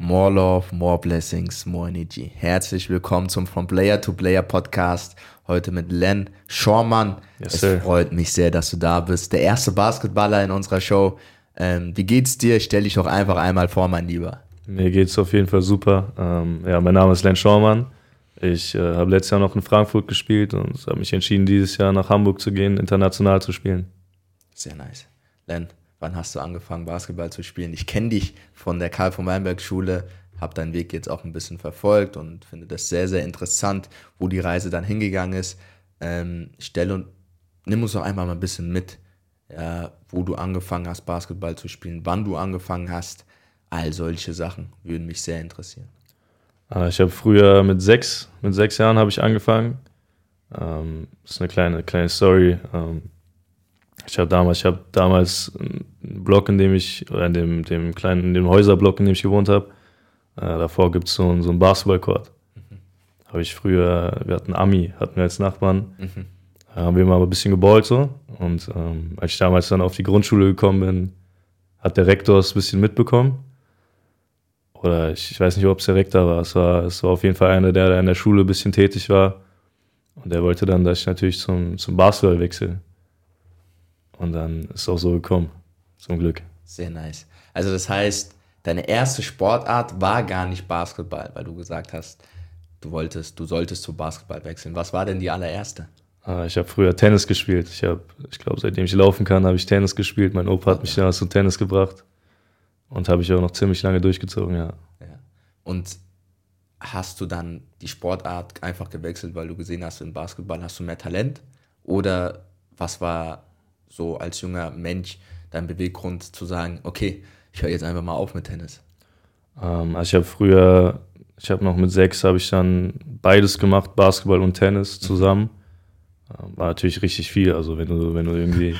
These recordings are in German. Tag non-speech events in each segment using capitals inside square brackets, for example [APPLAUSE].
More Love, More Blessings, More Energy. Herzlich willkommen zum From Player to Player Podcast. Heute mit Len Schormann. Yes, es sir. freut mich sehr, dass du da bist. Der erste Basketballer in unserer Show. Ähm, wie geht's dir? Stell dich doch einfach einmal vor, mein Lieber. Mir geht's auf jeden Fall super. Ähm, ja, mein Name ist Len Schaumann. Ich äh, habe letztes Jahr noch in Frankfurt gespielt und habe mich entschieden, dieses Jahr nach Hamburg zu gehen, international zu spielen. Sehr nice. Len, wann hast du angefangen, Basketball zu spielen? Ich kenne dich von der Karl von Weinberg Schule, habe deinen Weg jetzt auch ein bisschen verfolgt und finde das sehr, sehr interessant, wo die Reise dann hingegangen ist. Ähm, stell und nimm uns doch einmal mal ein bisschen mit, ja, wo du angefangen hast, Basketball zu spielen, wann du angefangen hast. All solche Sachen würden mich sehr interessieren. Äh, ich habe früher mit sechs, mit sechs Jahren habe ich angefangen. Ähm, das ist eine kleine, kleine Story. Ähm, ich habe damals, ich habe damals einen Block, in dem ich, oder in dem, dem kleinen, in dem Häuserblock, in dem ich gewohnt habe, äh, davor gibt es so, einen- so einen Basketballcourt. Habe ich früher, wir hatten Ami, hatten wir als Nachbarn, Da haben wir mal ein bisschen geballt so. Und ähm, als ich damals dann auf die Grundschule gekommen bin, hat der Rektor es ein bisschen mitbekommen. Oder ich, ich weiß nicht, ob es der Rektor war. Es, war. es war auf jeden Fall einer, der da in der Schule ein bisschen tätig war. Und der wollte dann, dass ich natürlich zum, zum Basketball wechsle. Und dann ist es auch so gekommen. Zum Glück. Sehr nice. Also das heißt, deine erste Sportart war gar nicht Basketball, weil du gesagt hast, du wolltest, du solltest zu Basketball wechseln. Was war denn die allererste? Ah, Ich habe früher Tennis gespielt. Ich habe, ich glaube, seitdem ich laufen kann, habe ich Tennis gespielt. Mein Opa hat mich damals zum Tennis gebracht. Und habe ich auch noch ziemlich lange durchgezogen, ja. Ja. Und hast du dann die Sportart einfach gewechselt, weil du gesehen hast, im Basketball hast du mehr Talent? Oder was war so als junger Mensch dein Beweggrund zu sagen, okay, ich höre jetzt einfach mal auf mit Tennis? Ähm, also ich habe früher, ich habe noch mit sechs, habe ich dann beides gemacht, Basketball und Tennis zusammen. Ähm, war natürlich richtig viel. Also wenn du, wenn du irgendwie,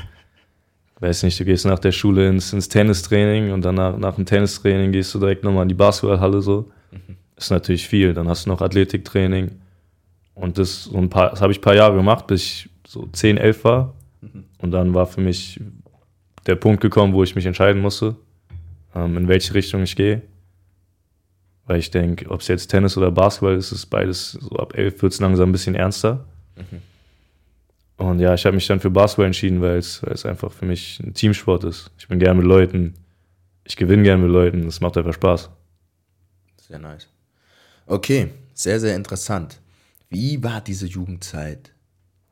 [LAUGHS] weiß nicht, du gehst nach der Schule ins, ins Tennistraining und danach nach dem Tennistraining gehst du direkt nochmal in die Basketballhalle so. Ist natürlich viel. Dann hast du noch Athletiktraining. Und das, so ein paar, das habe ich ein paar Jahre gemacht, bis ich so 10, 11 war. Und dann war für mich der Punkt gekommen, wo ich mich entscheiden musste, ähm, in welche Richtung ich gehe. Weil ich denke, ob es jetzt Tennis oder Basketball ist, ist beides so ab 11 wird es langsam ein bisschen ernster. Und ja, ich habe mich dann für Basketball entschieden, weil es, weil es einfach für mich ein Teamsport ist. Ich bin gern mit Leuten, ich gewinne gern mit Leuten, es macht einfach Spaß. Sehr nice. Okay, sehr, sehr interessant. Wie war diese Jugendzeit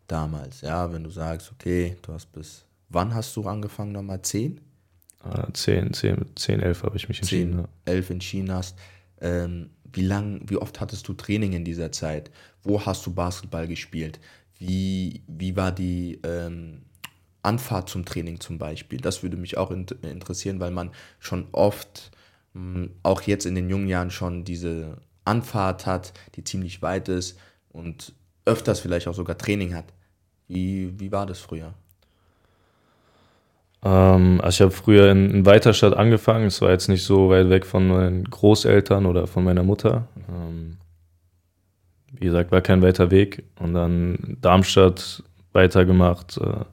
damals? Ja, wenn du sagst, okay, du hast bis, wann hast du angefangen nochmal? Zehn? Äh, 10, 10, 10 11 habe ich mich entschieden. Zehn, Ja. elf entschieden hast. Ähm, wie lang, wie oft hattest du Training in dieser Zeit? Wo hast du Basketball gespielt? Wie, wie war die ähm, Anfahrt zum Training zum Beispiel? Das würde mich auch in, interessieren, weil man schon oft, mh, auch jetzt in den jungen Jahren schon diese Anfahrt hat, die ziemlich weit ist und öfters vielleicht auch sogar Training hat. Wie, wie war das früher? Ähm, also ich habe früher in, in Weiterstadt angefangen. Es war jetzt nicht so weit weg von meinen Großeltern oder von meiner Mutter. Ähm, wie gesagt, war kein weiter Weg. Und dann Darmstadt weitergemacht, äh,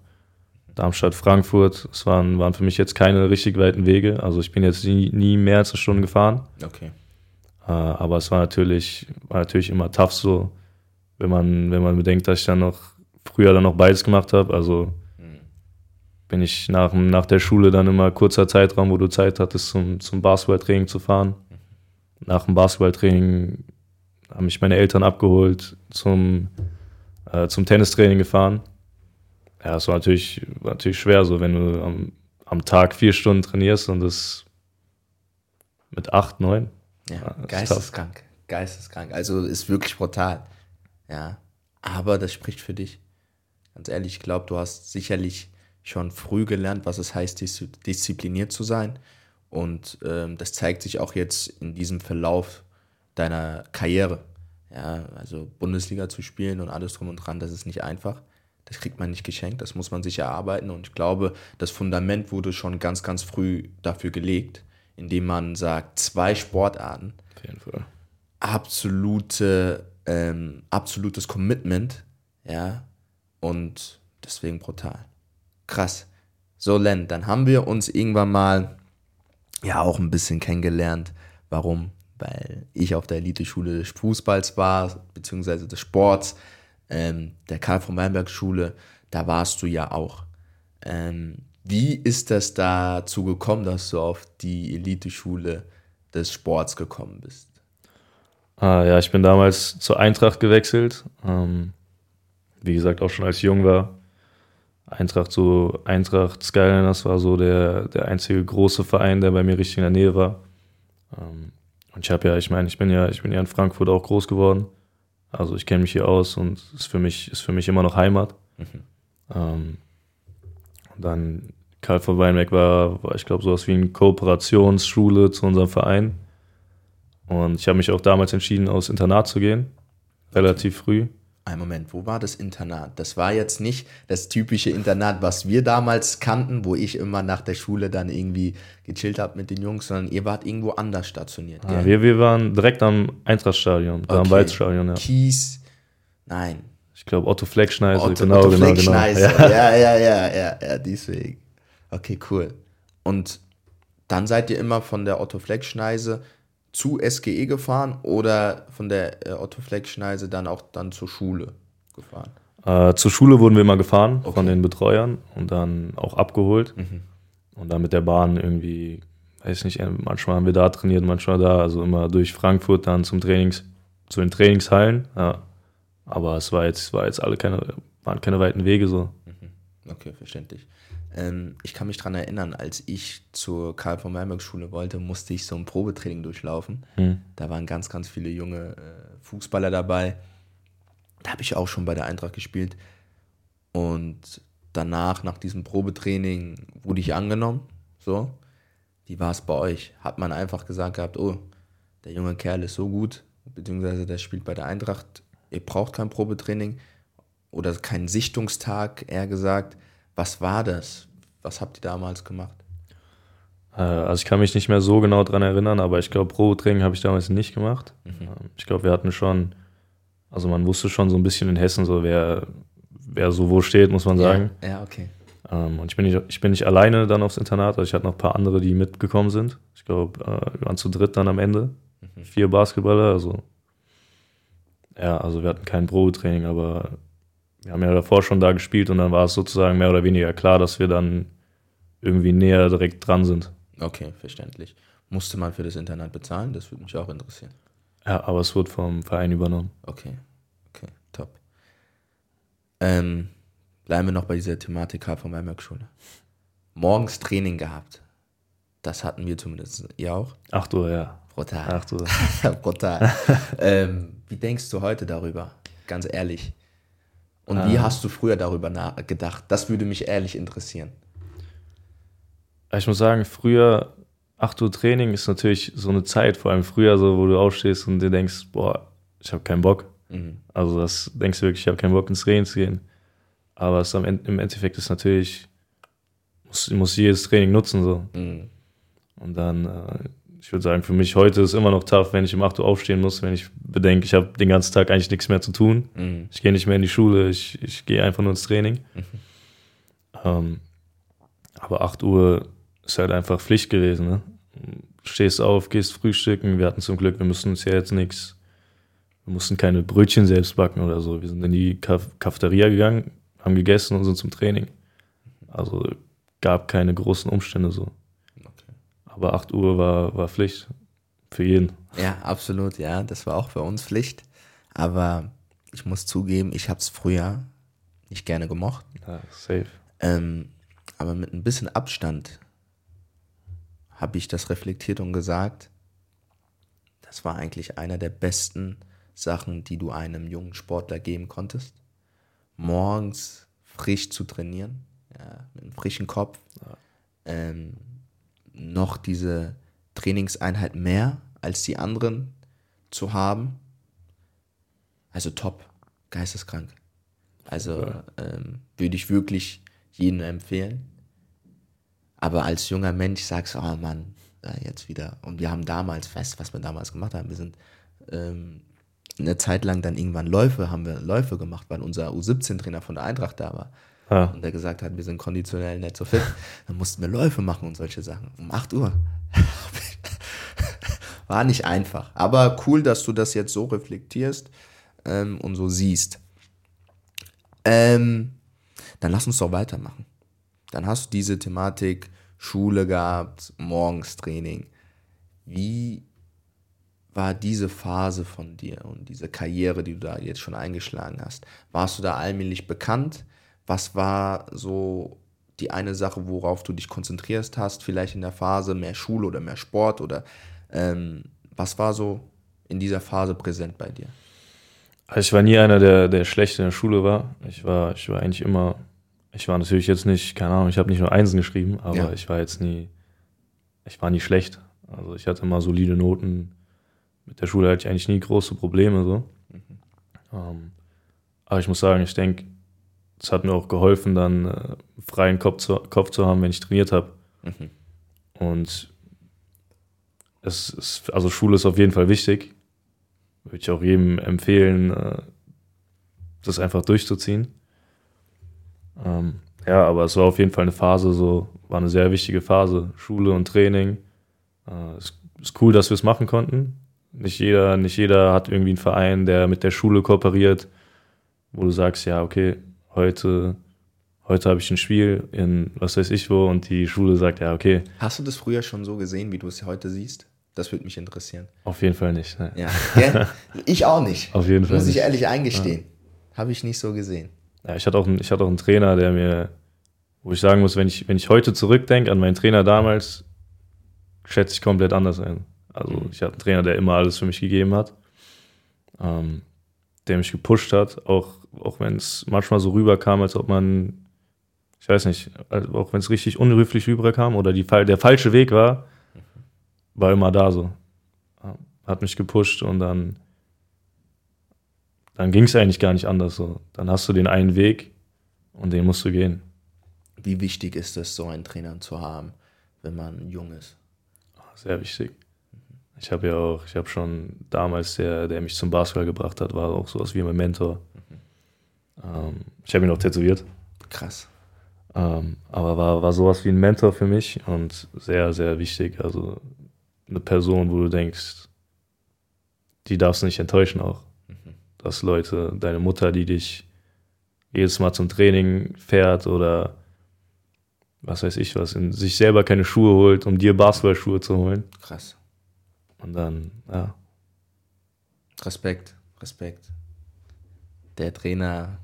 Darmstadt, Frankfurt. Es waren, waren für mich jetzt keine richtig weiten Wege. Also ich bin jetzt nie, nie mehr als eine Stunde gefahren. Okay. Äh, aber es war natürlich, war natürlich immer tough so, wenn man, wenn man bedenkt, dass ich dann noch früher dann noch beides gemacht habe. Also bin ich nach, nach der Schule dann immer kurzer Zeitraum, wo du Zeit hattest, zum, zum Basketballtraining zu fahren. Nach dem Basketballtraining haben mich meine Eltern abgeholt, zum, äh, zum Tennistraining gefahren. Ja, es war natürlich, war natürlich schwer, so wenn du am, am Tag vier Stunden trainierst und das mit acht, neun. Ja, geisteskrank. Geisteskrank. Also ist wirklich brutal. Ja. Aber das spricht für dich. Ganz ehrlich, ich glaube, du hast sicherlich schon früh gelernt, was es heißt, dis diszipliniert zu sein. Und ähm, das zeigt sich auch jetzt in diesem Verlauf deiner Karriere. Ja, also Bundesliga zu spielen und alles drum und dran, das ist nicht einfach. Das kriegt man nicht geschenkt, das muss man sich erarbeiten. Und ich glaube, das Fundament wurde schon ganz, ganz früh dafür gelegt, indem man sagt, zwei Sportarten, Auf jeden Fall. absolute, ähm, absolutes Commitment, ja, und deswegen brutal. Krass. So, Len, dann haben wir uns irgendwann mal ja auch ein bisschen kennengelernt, warum weil ich auf der Elite-Schule des Fußballs war, beziehungsweise des Sports, ähm, der Karl von Weinberg Schule, da warst du ja auch. Ähm, wie ist das dazu gekommen, dass du auf die Elite-Schule des Sports gekommen bist? Ah, ja, ich bin damals zur Eintracht gewechselt. Ähm, wie gesagt, auch schon als ich jung war. Eintracht, so Eintracht Skyliners war so der, der einzige große Verein, der bei mir richtig in der Nähe war. Ähm, und ich habe ja, ich meine, ich bin ja, ich bin ja in Frankfurt auch groß geworden. Also ich kenne mich hier aus und ist für mich, ist für mich immer noch Heimat. Mhm. Ähm, dann Karl von Weinberg war, war ich glaube, sowas wie eine Kooperationsschule zu unserem Verein. Und ich habe mich auch damals entschieden, aus Internat zu gehen. Relativ früh. Ein Moment, wo war das Internat? Das war jetzt nicht das typische Internat, was wir damals kannten, wo ich immer nach der Schule dann irgendwie gechillt habe mit den Jungs, sondern ihr wart irgendwo anders stationiert. Ah, wir, wir waren direkt am Eintrachtstadion, okay. am Weizstadion, ja. Kies, nein. Ich glaube Otto Fleckschneise, Otto, genau, Otto genau, genau. Fleckschneise. genau. Ja. ja, ja, ja, ja, ja, deswegen. Okay, cool. Und dann seid ihr immer von der Otto Fleckschneise zu SGE gefahren oder von der äh, Otto Fleck-Schneise dann auch dann zur Schule gefahren? Äh, zur Schule wurden wir immer gefahren okay. von den Betreuern und dann auch abgeholt. Mhm. Und dann mit der Bahn irgendwie, weiß nicht, manchmal haben wir da trainiert, manchmal da, also immer durch Frankfurt dann zum Trainings, zu den Trainingshallen. Ja. Aber es war jetzt, war jetzt alle keine, waren keine weiten Wege so. Mhm. Okay, verständlich. Ähm, ich kann mich daran erinnern, als ich zur Karl von Malmberg Schule wollte, musste ich so ein Probetraining durchlaufen. Mhm. Da waren ganz, ganz viele junge äh, Fußballer dabei. Da habe ich auch schon bei der Eintracht gespielt. Und danach, nach diesem Probetraining, wurde ich angenommen. So. Wie war es bei euch? Hat man einfach gesagt gehabt, oh, der junge Kerl ist so gut, beziehungsweise der spielt bei der Eintracht, ihr braucht kein Probetraining oder keinen Sichtungstag, eher gesagt. Was war das? Was habt ihr damals gemacht? Äh, also ich kann mich nicht mehr so genau dran erinnern, aber ich glaube, Probetraining habe ich damals nicht gemacht. Mhm. Ähm, ich glaube, wir hatten schon, also man wusste schon so ein bisschen in Hessen, so wer, wer so wo steht, muss man sagen. Ja, ja okay. Ähm, und ich bin, nicht, ich bin nicht alleine dann aufs Internat, also ich hatte noch ein paar andere, die mitgekommen sind. Ich glaube, äh, wir waren zu dritt dann am Ende. Mhm. Vier Basketballer, also ja, also wir hatten kein Probetraining, aber wir haben ja davor schon da gespielt und dann war es sozusagen mehr oder weniger klar, dass wir dann irgendwie näher direkt dran sind. Okay, verständlich. Musste man für das Internat bezahlen? Das würde mich auch interessieren. Ja, aber es wurde vom Verein übernommen. Okay, okay, top. Ähm, bleiben wir noch bei dieser Thematik von Weimark-Schule. Morgens Training gehabt. Das hatten wir zumindest. Ihr auch? 8 Uhr, ja. Brutal. 8 Uhr. [LAUGHS] Brutal. [LAUGHS] ähm, wie denkst du heute darüber? Ganz ehrlich. Und ah. wie hast du früher darüber gedacht? Das würde mich ehrlich interessieren. Ich muss sagen, früher 8 Uhr Training ist natürlich so eine Zeit, vor allem früher so, wo du aufstehst und dir denkst, boah, ich habe keinen Bock. Mhm. Also das denkst du wirklich, ich habe keinen Bock ins Training zu gehen. Aber es am, im Endeffekt ist natürlich, muss, muss jedes Training nutzen so. Mhm. Und dann äh, ich würde sagen, für mich heute ist immer noch tough, wenn ich um 8 Uhr aufstehen muss, wenn ich bedenke, ich habe den ganzen Tag eigentlich nichts mehr zu tun. Mhm. Ich gehe nicht mehr in die Schule, ich, ich gehe einfach nur ins Training. Mhm. Ähm, aber 8 Uhr ist halt einfach Pflicht gewesen. Ne? Stehst auf, gehst frühstücken. Wir hatten zum Glück, wir mussten uns ja jetzt nichts, wir mussten keine Brötchen selbst backen oder so. Wir sind in die Cafeteria gegangen, haben gegessen und sind zum Training. Also gab keine großen Umstände so. Aber 8 Uhr war, war Pflicht für jeden. Ja, absolut, ja. Das war auch für uns Pflicht. Aber ich muss zugeben, ich habe es früher nicht gerne gemocht. Ja, safe. Ähm, aber mit ein bisschen Abstand habe ich das reflektiert und gesagt, das war eigentlich einer der besten Sachen, die du einem jungen Sportler geben konntest. Morgens frisch zu trainieren, ja, mit einem frischen Kopf. Ja. Ähm, noch diese Trainingseinheit mehr als die anderen zu haben. Also top, geisteskrank. Also ähm, würde ich wirklich jedem empfehlen. Aber als junger Mensch sagst du, oh Mann, jetzt wieder. Und wir haben damals, fest, was wir damals gemacht haben, wir sind ähm, eine Zeit lang dann irgendwann Läufe, haben wir Läufe gemacht, weil unser U17-Trainer von der Eintracht da war. Ja. Und der gesagt hat, wir sind konditionell nicht so fit. [LAUGHS] Dann mussten wir Läufe machen und solche Sachen. Um 8 Uhr. [LAUGHS] war nicht einfach. Aber cool, dass du das jetzt so reflektierst ähm, und so siehst. Ähm, dann lass uns doch weitermachen. Dann hast du diese Thematik Schule gehabt, morgens Training. Wie war diese Phase von dir und diese Karriere, die du da jetzt schon eingeschlagen hast? Warst du da allmählich bekannt? Was war so die eine Sache, worauf du dich konzentrierst hast, vielleicht in der Phase mehr Schule oder mehr Sport oder ähm, was war so in dieser Phase präsent bei dir? Also ich war nie einer, der, der schlecht in der Schule war. Ich war, ich war eigentlich immer, ich war natürlich jetzt nicht, keine Ahnung, ich habe nicht nur Einsen geschrieben, aber ja. ich war jetzt nie, ich war nie schlecht. Also ich hatte immer solide Noten. Mit der Schule hatte ich eigentlich nie große Probleme so. Mhm. Ähm, aber ich muss sagen, ich denke, es hat mir auch geholfen, dann äh, freien Kopf zu, Kopf zu haben, wenn ich trainiert habe. Mhm. Und es ist, also Schule ist auf jeden Fall wichtig. Würde ich auch jedem empfehlen, äh, das einfach durchzuziehen. Ähm, ja, aber es war auf jeden Fall eine Phase, so war eine sehr wichtige Phase. Schule und Training. Äh, es ist cool, dass wir es machen konnten. Nicht jeder, nicht jeder hat irgendwie einen Verein, der mit der Schule kooperiert, wo du sagst, ja, okay, heute, heute habe ich ein Spiel in was weiß ich wo und die Schule sagt, ja, okay. Hast du das früher schon so gesehen, wie du es heute siehst? Das würde mich interessieren. Auf jeden Fall nicht. Ne? Ja. ja. [LAUGHS] Ich auch nicht. Auf jeden Fall. Muss ich ehrlich eingestehen. Ja. Habe ich nicht so gesehen. Ja, ich hatte, auch einen, ich hatte auch einen Trainer, der mir, wo ich sagen muss, wenn ich, wenn ich heute zurückdenke an meinen Trainer damals, schätze ich komplett anders ein. Also mhm. ich hatte einen Trainer, der immer alles für mich gegeben hat, ähm, der mich gepusht hat, auch auch wenn es manchmal so rüberkam, als ob man, ich weiß nicht, also auch wenn es richtig unhöflich rüberkam oder die, der falsche Weg war, war immer da so. Hat mich gepusht und dann, dann ging es eigentlich gar nicht anders so. Dann hast du den einen Weg und den musst du gehen. Wie wichtig ist es, so einen Trainer zu haben, wenn man jung ist? Sehr wichtig. Ich habe ja auch, ich habe schon damals, der, der mich zum Basketball gebracht hat, war auch sowas wie mein Mentor. Ähm, ich habe ihn auch tätowiert. Krass. Ähm, aber war, war sowas wie ein Mentor für mich und sehr, sehr wichtig. Also eine Person, wo du denkst, die darfst du nicht enttäuschen auch. Mhm. Dass Leute, deine Mutter, die dich jedes Mal zum Training fährt oder was weiß ich was, in sich selber keine Schuhe holt, um dir Basketballschuhe zu holen. Krass. Und dann, ja. Respekt, Respekt. Der Trainer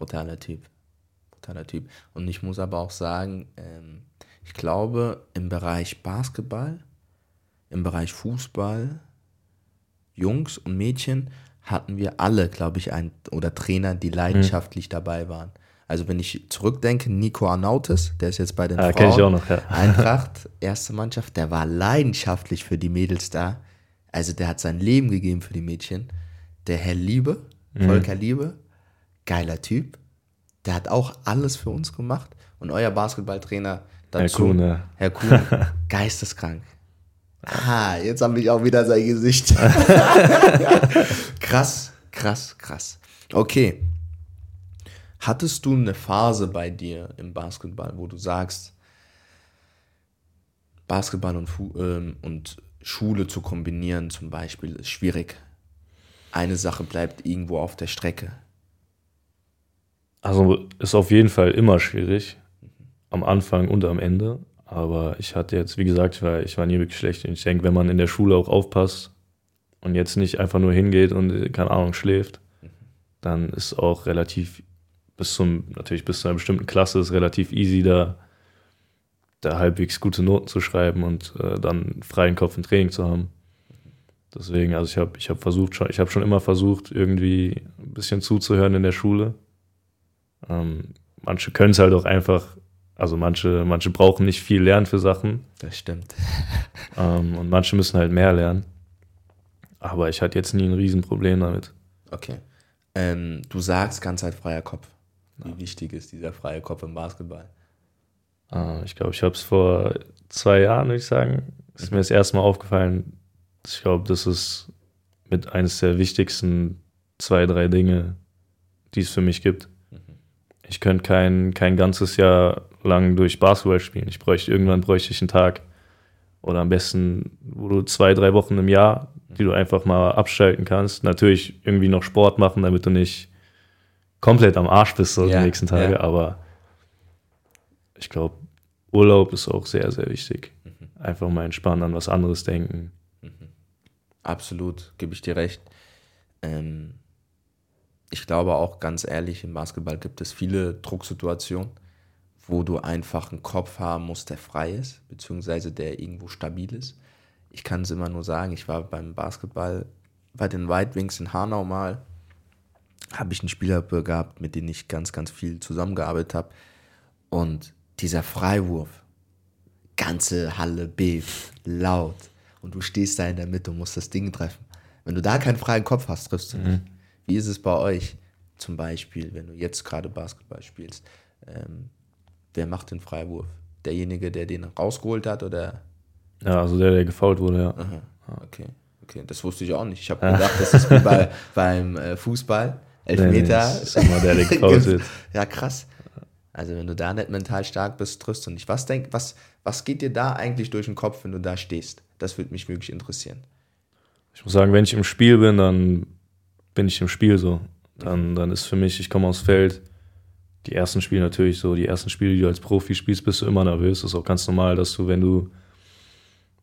brutaler Typ. Brutaler Typ. Und ich muss aber auch sagen, ähm, ich glaube, im Bereich Basketball, im Bereich Fußball, Jungs und Mädchen, hatten wir alle, glaube ich, ein, oder Trainer, die leidenschaftlich mhm. dabei waren. Also wenn ich zurückdenke, Nico Arnautis, der ist jetzt bei den ah, Frauen, ich auch noch, ja. Eintracht, erste Mannschaft, der war leidenschaftlich für die Mädels da. Also der hat sein Leben gegeben für die Mädchen. Der Herr Liebe, mhm. Volker Liebe, geiler Typ. Der hat auch alles für uns gemacht. Und euer Basketballtrainer dazu, Herr Kuhn, ja. Herr Kuhn [LAUGHS] geisteskrank. Ah, jetzt habe ich auch wieder sein Gesicht. [LAUGHS] krass, krass, krass. Okay. Hattest du eine Phase bei dir im Basketball, wo du sagst, Basketball und, ähm, und Schule zu kombinieren zum Beispiel ist schwierig. Eine Sache bleibt irgendwo auf der Strecke. Also ist auf jeden Fall immer schwierig, am Anfang und am Ende. Aber ich hatte jetzt, wie gesagt, ich war, ich war nie wirklich schlecht. Und ich denke, wenn man in der Schule auch aufpasst und jetzt nicht einfach nur hingeht und, keine Ahnung, schläft, dann ist auch relativ bis zum, natürlich bis zu einer bestimmten Klasse ist relativ easy, da, da halbwegs gute Noten zu schreiben und äh, dann freien Kopf im Training zu haben. Deswegen, also ich habe ich hab versucht schon, ich habe schon immer versucht, irgendwie ein bisschen zuzuhören in der Schule ähm, manche können es halt auch einfach, also manche, manche brauchen nicht viel lernen für Sachen. Das stimmt. [LAUGHS] Ähm, und manche müssen halt mehr lernen. Aber ich hatte jetzt nie ein Riesenproblem damit. Okay. Ähm, du sagst ganz halt freier Kopf. Wie ja. wichtig ist dieser freie Kopf im Basketball? Äh, ich glaube, ich habe es vor zwei Jahren, würde ich sagen, ist mhm. mir das erste Mal aufgefallen. Ich glaube, das ist mit eines der wichtigsten zwei, drei Dinge, die es für mich gibt. Ich könnte kein, kein ganzes Jahr lang durch Basketball spielen. Ich bräuchte, irgendwann bräuchte ich einen Tag, Oder am besten, wo du zwei, drei Wochen im Jahr, die du einfach mal abschalten kannst. Natürlich irgendwie noch Sport machen, damit du nicht komplett am Arsch bist so Ja, die nächsten Tage. ja. Aber ich glaube, Urlaub ist auch sehr, sehr wichtig. Einfach mal entspannen, an was anderes denken. Absolut, gebe ich dir recht. Ähm, ich glaube auch ganz ehrlich, im Basketball gibt es viele Drucksituationen, wo du einfach einen Kopf haben musst, der frei ist, beziehungsweise der irgendwo stabil ist. Ich kann es immer nur sagen, ich war beim Basketball bei den White Wings in Hanau mal, habe ich einen Spieler gehabt, mit dem ich ganz, ganz viel zusammengearbeitet habe. Und dieser Freiwurf, ganze Halle bebt, laut. Und du stehst da in der Mitte und musst das Ding treffen. Wenn du da keinen freien Kopf hast, triffst du nicht. Wie ist es bei euch? Zum Beispiel, wenn du jetzt gerade Basketball spielst, ähm, wer macht den Freiwurf? Derjenige, der den rausgeholt hat oder? Ja, also der, der gefault wurde, ja. Aha, okay, okay, das wusste ich auch nicht. Ich habe gedacht, das ist wie [LAUGHS] bei, beim äh, Fußball, Elfmeter. Nee, nee, ist immer der, der [LAUGHS] gefault wird. ja, krass. Also wenn du da nicht mental stark bist, triffst du nicht. Was, denk, was, was geht dir da eigentlich durch den Kopf, wenn du da stehst? Das würde mich wirklich interessieren. Ich muss sagen, wenn ich im Spiel bin, dann bin ich im Spiel so. Dann, dann ist für mich, ich komme aufs Feld. Die ersten Spiele natürlich so, die ersten Spiele, die du als Profi spielst, bist du immer nervös. Das ist auch ganz normal, dass du, wenn du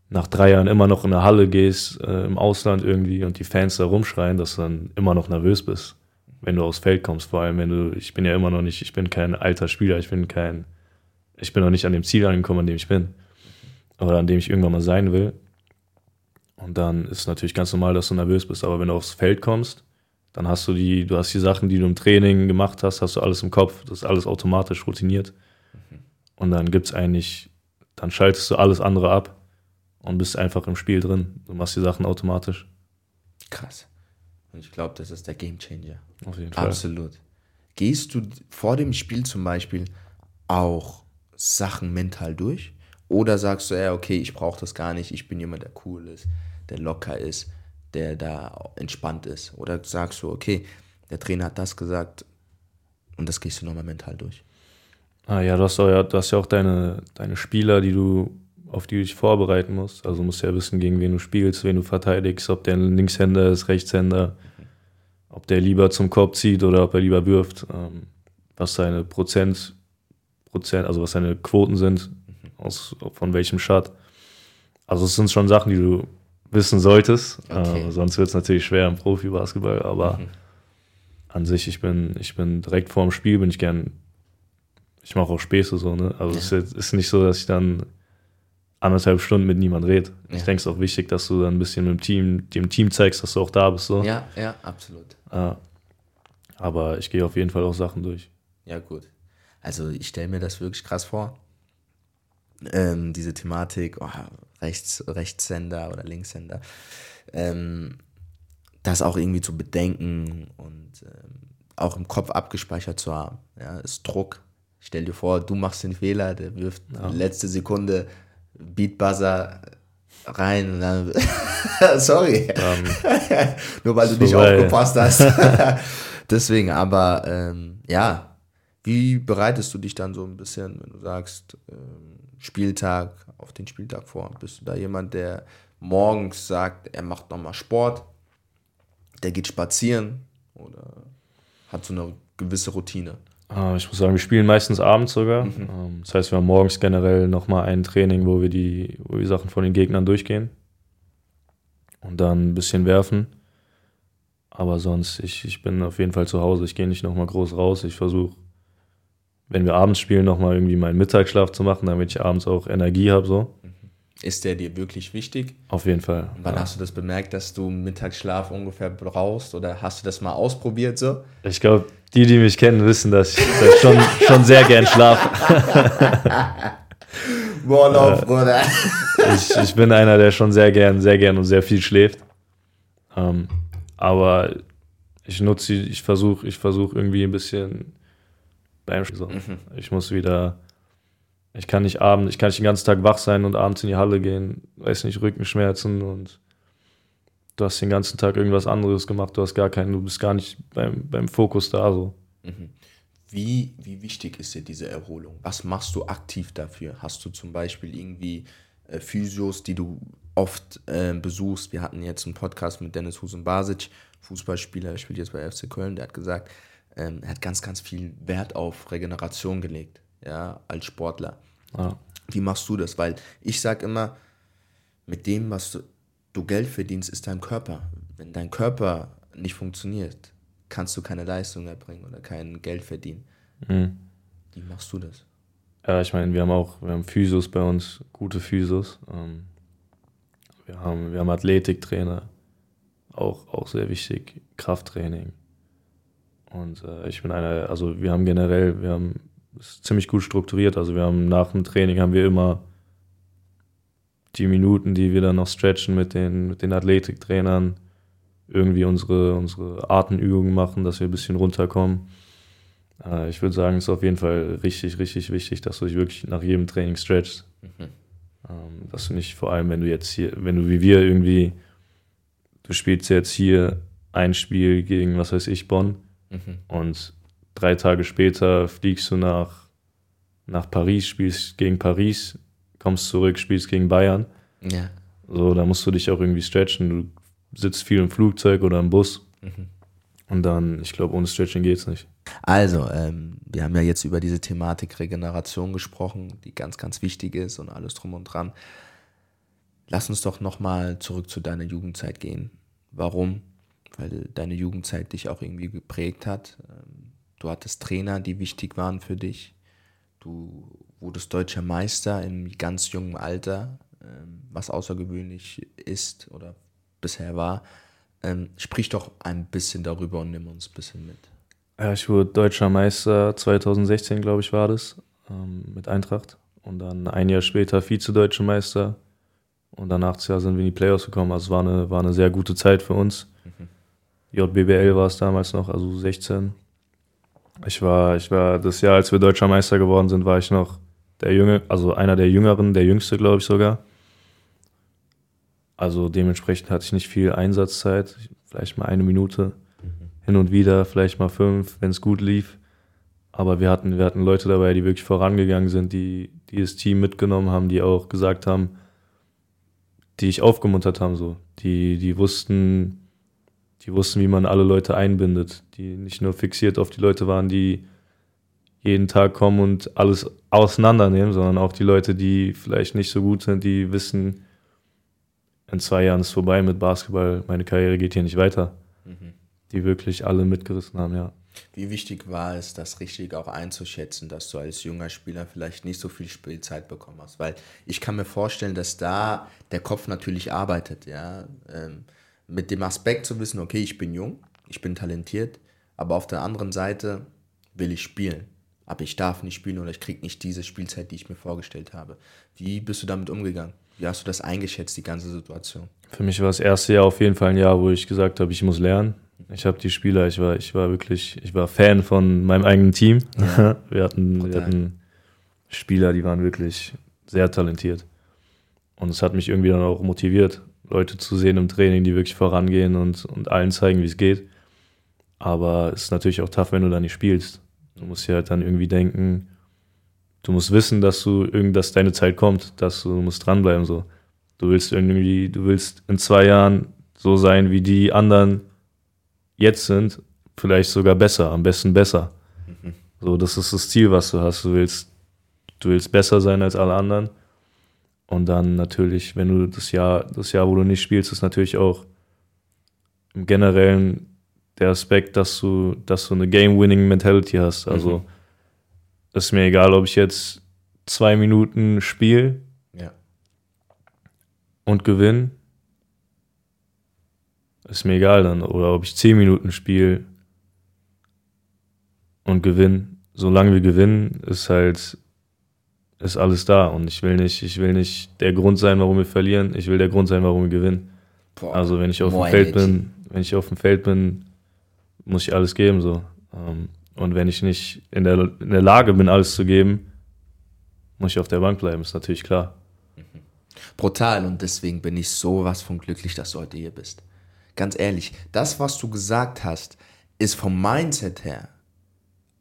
nach drei Jahren immer noch in eine Halle gehst, äh, im Ausland irgendwie und die Fans da rumschreien, dass du dann immer noch nervös bist, wenn du aufs Feld kommst. Vor allem, wenn du, ich bin ja immer noch nicht, ich bin kein alter Spieler, ich bin kein, ich bin noch nicht an dem Ziel angekommen, an dem ich bin. Oder an dem ich irgendwann mal sein will. Und dann ist es natürlich ganz normal, dass du nervös bist. Aber wenn du aufs Feld kommst, dann hast du die, du hast die Sachen, die du im Training gemacht hast, hast du alles im Kopf. Das ist alles automatisch routiniert. Und dann gibt's eigentlich, dann schaltest du alles andere ab und bist einfach im Spiel drin. Du machst die Sachen automatisch. Krass. Und ich glaube, das ist der Gamechanger. Auf jeden Fall. Absolut. Gehst du vor dem Spiel zum Beispiel auch Sachen mental durch? Oder sagst du, ja, okay, ich brauche das gar nicht, ich bin jemand, der cool ist, der locker ist, der da entspannt ist? Oder sagst du, okay, der Trainer hat das gesagt und das gehst du nochmal mental durch? Ah, ja, du hast, auch, ja, du hast ja auch deine, deine Spieler, die du, auf die du dich vorbereiten musst. Also musst ja wissen, gegen wen du spielst, wen du verteidigst, ob der ein Linkshänder ist, Rechtshänder, ob der lieber zum Korb zieht oder ob er lieber wirft, ähm, was seine Prozent, Prozent, also was seine Quoten sind, aus, von welchem Shot. Also es sind schon Sachen, die du wissen solltest. Okay. Äh, sonst wird es natürlich schwer im Profibasketball, aber an sich, ich bin, ich bin direkt vor dem Spiel, bin ich gern, ich mache auch Späße so, ne? Also es ist, ist nicht so, dass ich dann anderthalb Stunden mit niemand rede. Ich Ja. denke, es ist auch wichtig, dass du dann ein bisschen mit dem Team, dem Team zeigst, dass du auch da bist. So. Ja, ja, absolut. Ja. Aber ich gehe auf jeden Fall auch Sachen durch. Ja, gut. Also ich stelle mir das wirklich krass vor. Ähm, diese Thematik, oh, Rechts, Rechtshänder oder Linkshänder, ähm, das auch irgendwie zu bedenken und ähm, auch im Kopf abgespeichert zu haben. Ja, ist Druck. Stell dir vor, du machst den Fehler, der wirft letzte Sekunde Beatbuzzer rein und dann [LAUGHS] sorry. [LAUGHS] Nur weil du nicht vorbei. aufgepasst hast. [LAUGHS] Deswegen, aber ähm, ja, wie bereitest du dich dann so ein bisschen, wenn du sagst, ähm, Spieltag auf den Spieltag vor? Bist du da jemand, der morgens sagt, er macht nochmal Sport, der geht spazieren oder hat so eine gewisse Routine? Äh, Ich muss sagen, wir spielen meistens abends sogar. Ähm, Das heißt, wir haben morgens generell nochmal ein Training, wo wir die, wo wir Sachen von den Gegnern durchgehen. Und dann ein bisschen werfen. Aber sonst, ich, ich bin auf jeden Fall zu Hause. Ich gehe nicht nochmal groß raus. Ich versuche, wenn wir abends spielen, nochmal irgendwie meinen Mittagsschlaf zu machen, damit ich abends auch Energie habe. So. Ist der dir wirklich wichtig? Auf jeden Fall. Wann hast du das bemerkt, dass du Mittagsschlaf ungefähr brauchst oder hast du das mal ausprobiert so? Ich glaube, die, die mich kennen, wissen, dass ich, ich schon, [LAUGHS] schon sehr gern schlafe. Warlof, [LAUGHS] Bruder. ich, ich bin einer, der schon sehr gern, sehr gern und sehr viel schläft. Ähm, aber ich nutze, sie- ich versuche, ich versuche irgendwie ein bisschen beim so. Ich muss wieder, ich kann nicht abends, ich kann nicht den ganzen Tag wach sein und abends in die Halle gehen, weiß nicht, Rückenschmerzen und du hast den ganzen Tag irgendwas anderes gemacht, du hast gar keinen, du bist gar nicht beim, beim Fokus da so. Wie, wie wichtig ist dir diese Erholung? Was machst du aktiv dafür? Hast du zum Beispiel irgendwie äh, Physios, die du oft äh, besuchst. Wir hatten jetzt einen Podcast mit Dennis Husen-Basic, Fußballspieler, der spielt jetzt bei FC Köln, der hat gesagt, ähm, er hat ganz, ganz viel Wert auf Regeneration gelegt, ja, als Sportler. Ja. Wie machst du das? Weil ich sage immer, mit dem, was du, du Geld verdienst, ist dein Körper. Wenn dein Körper nicht funktioniert, kannst du keine Leistung erbringen oder kein Geld verdienen. Mhm. Wie machst du das? Ja, ich meine, wir haben auch, wir haben Physios bei uns, gute Physios. Ähm, wir haben, wir haben Athletiktrainer, auch, auch sehr wichtig, Krafttraining. Und äh, ich bin einer, also wir haben generell, wir haben es ziemlich gut strukturiert. Also wir haben nach dem Training haben wir immer die Minuten, die wir dann noch stretchen mit den, mit den Athletiktrainern, irgendwie unsere, unsere Atemübungen machen, dass wir ein bisschen runterkommen. Äh, ich würde sagen, es ist auf jeden Fall richtig, richtig wichtig, dass du dich wirklich nach jedem Training stretchst. Mhm. Ähm, dass du nicht, vor allem wenn du jetzt hier, wenn du wie wir irgendwie, du spielst jetzt hier ein Spiel gegen, was weiß ich, Bonn mhm. und drei Tage später fliegst du nach, nach Paris, spielst gegen Paris, kommst zurück, spielst gegen Bayern. Ja. So, da musst du dich auch irgendwie stretchen. Du sitzt viel im Flugzeug oder im Bus. Mhm. Und dann, ich glaube, ohne Stretching geht es nicht. Also, ähm, wir haben ja jetzt über diese Thematik Regeneration gesprochen, die ganz, ganz wichtig ist und alles drum und dran. Lass uns doch nochmal zurück zu deiner Jugendzeit gehen. Warum? Weil deine Jugendzeit dich auch irgendwie geprägt hat. Ähm, du hattest Trainer, die wichtig waren für dich. Du wurdest deutscher Meister im ganz jungen Alter, ähm, was außergewöhnlich ist oder bisher war. Ähm, sprich doch ein bisschen darüber und nimm uns ein bisschen mit. Ja, ich wurde deutscher Meister 2016, glaube ich, war das, mit Eintracht. Und dann ein Jahr später Vize-Deutscher Meister. Und danach Jahr sind wir in die Playoffs gekommen. Also es war eine, war eine sehr gute Zeit für uns. Mhm. JBBL war es damals noch, also 16. Ich war, ich war das Jahr, als wir Deutscher Meister geworden sind, war ich noch der Junge, also einer der Jüngeren, der Jüngste, glaube ich sogar. Also dementsprechend hatte ich nicht viel Einsatzzeit, vielleicht mal eine Minute, mhm. hin und wieder, vielleicht mal fünf, wenn es gut lief. Aber wir hatten, wir hatten Leute dabei, die wirklich vorangegangen sind, die, die das Team mitgenommen haben, die auch gesagt haben, die ich aufgemuntert haben, so. Die, die wussten, die wussten, wie man alle Leute einbindet, die nicht nur fixiert auf die Leute waren, die jeden Tag kommen und alles auseinandernehmen, sondern auch die Leute, die vielleicht nicht so gut sind, die wissen, in zwei Jahren ist vorbei mit Basketball, meine Karriere geht hier nicht weiter. Mhm. Die wirklich alle mitgerissen haben, ja. Wie wichtig war es, das richtig auch einzuschätzen, dass du als junger Spieler vielleicht nicht so viel Spielzeit bekommen hast? Weil ich kann mir vorstellen, dass da der Kopf natürlich arbeitet, ja. Ähm, mit dem Aspekt zu wissen, okay, ich bin jung, ich bin talentiert, aber auf der anderen Seite will ich spielen. Aber ich darf nicht spielen oder ich kriege nicht diese Spielzeit, die ich mir vorgestellt habe. Wie bist du damit umgegangen? Wie hast du das eingeschätzt, die ganze Situation? Für mich war das erste Jahr auf jeden Fall ein Jahr, wo ich gesagt habe, ich muss lernen. Ich habe die Spieler, ich war, ich war wirklich, ich war Fan von meinem eigenen Team. Ja. [LAUGHS] Wir, hatten, wir hatten Spieler, die waren wirklich sehr talentiert. Und es hat mich irgendwie dann auch motiviert, Leute zu sehen im Training, die wirklich vorangehen und, und allen zeigen, wie es geht. Aber es ist natürlich auch tough, wenn du da nicht spielst. Du musst ja halt dann irgendwie denken, du musst wissen, dass du irgend, dass deine Zeit kommt, dass du, du musst dranbleiben so. Du willst irgendwie, du willst in zwei Jahren so sein, wie die anderen jetzt sind, vielleicht sogar besser, am besten besser. Mhm. So, das ist das Ziel, was du hast. Du willst, du willst besser sein als alle anderen. Und dann natürlich, wenn du das Jahr, das Jahr, wo du nicht spielst, ist natürlich auch im Generellen der Aspekt, dass du, dass du eine Game-Winning-Mentality hast. Also mhm ist mir egal, ob ich jetzt zwei Minuten spiele ja. und gewinne. Ist mir egal dann. Oder ob ich zehn Minuten spiele und gewinne. Solange wir gewinnen, ist halt, ist alles da. Und ich will nicht, ich will nicht der Grund sein, warum wir verlieren. Ich will der Grund sein, warum wir gewinnen. Boah. Also wenn ich auf dem Feld bin, wenn ich auf dem Feld bin, muss ich alles geben, so. Ähm, und wenn ich nicht in der, in der Lage bin, alles zu geben, muss ich auf der Bank bleiben, ist natürlich klar. Brutal und deswegen bin ich sowas von glücklich, dass du heute hier bist. Ganz ehrlich, das, was du gesagt hast, ist vom Mindset her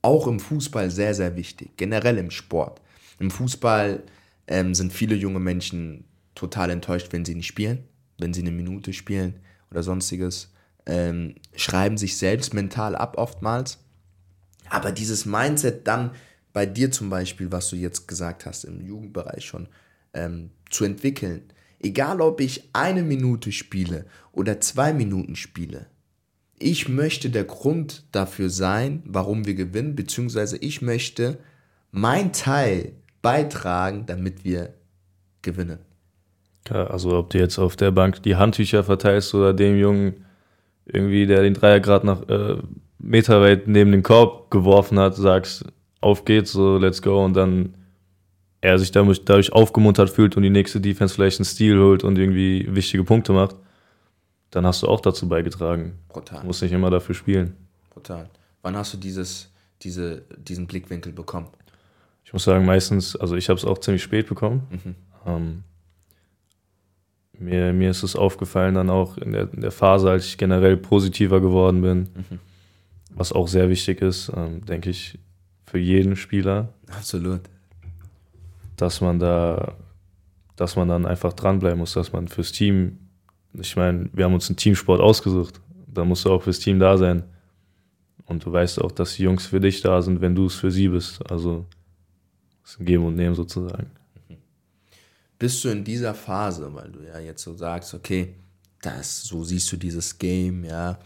auch im Fußball sehr, sehr wichtig. Generell im Sport. Im Fußball ähm, sind viele junge Menschen total enttäuscht, wenn sie nicht spielen, wenn sie eine Minute spielen oder sonstiges. Ähm, schreiben sich selbst mental ab oftmals. Aber dieses Mindset dann bei dir zum Beispiel, was du jetzt gesagt hast, im Jugendbereich schon, ähm, zu entwickeln. Egal, ob ich eine Minute spiele oder zwei Minuten spiele. Ich möchte der Grund dafür sein, warum wir gewinnen, beziehungsweise ich möchte mein Teil beitragen, damit wir gewinnen. Ja, also ob du jetzt auf der Bank die Handtücher verteilst oder dem Jungen irgendwie, der den Dreier gerade nach äh, meterweit neben den Korb geworfen hat, sagst, auf geht's, so let's go und dann er sich dadurch, dadurch aufgemuntert fühlt und die nächste Defense vielleicht einen Stil holt und irgendwie wichtige Punkte macht, dann hast du auch dazu beigetragen. Brutal. Du musst nicht immer dafür spielen. Brutal. Wann hast du dieses, diese, diesen Blickwinkel bekommen? Ich muss sagen, meistens, also ich habe es auch ziemlich spät bekommen. Mhm. Ähm, mir, mir ist es aufgefallen dann auch in der, in der Phase, als ich generell positiver geworden bin, mhm. was auch sehr wichtig ist, ähm, denke ich, für jeden Spieler. Absolut. Dass man da, dass man dann einfach dranbleiben muss, dass man fürs Team, ich meine, wir haben uns einen Teamsport ausgesucht, da musst du auch fürs Team da sein. Und du weißt auch, dass die Jungs für dich da sind, wenn du es für sie bist. Also es ist ein Geben und Nehmen sozusagen. Mhm. Bist du in dieser Phase, weil du ja jetzt so sagst, okay, das, so siehst du dieses Game, ja,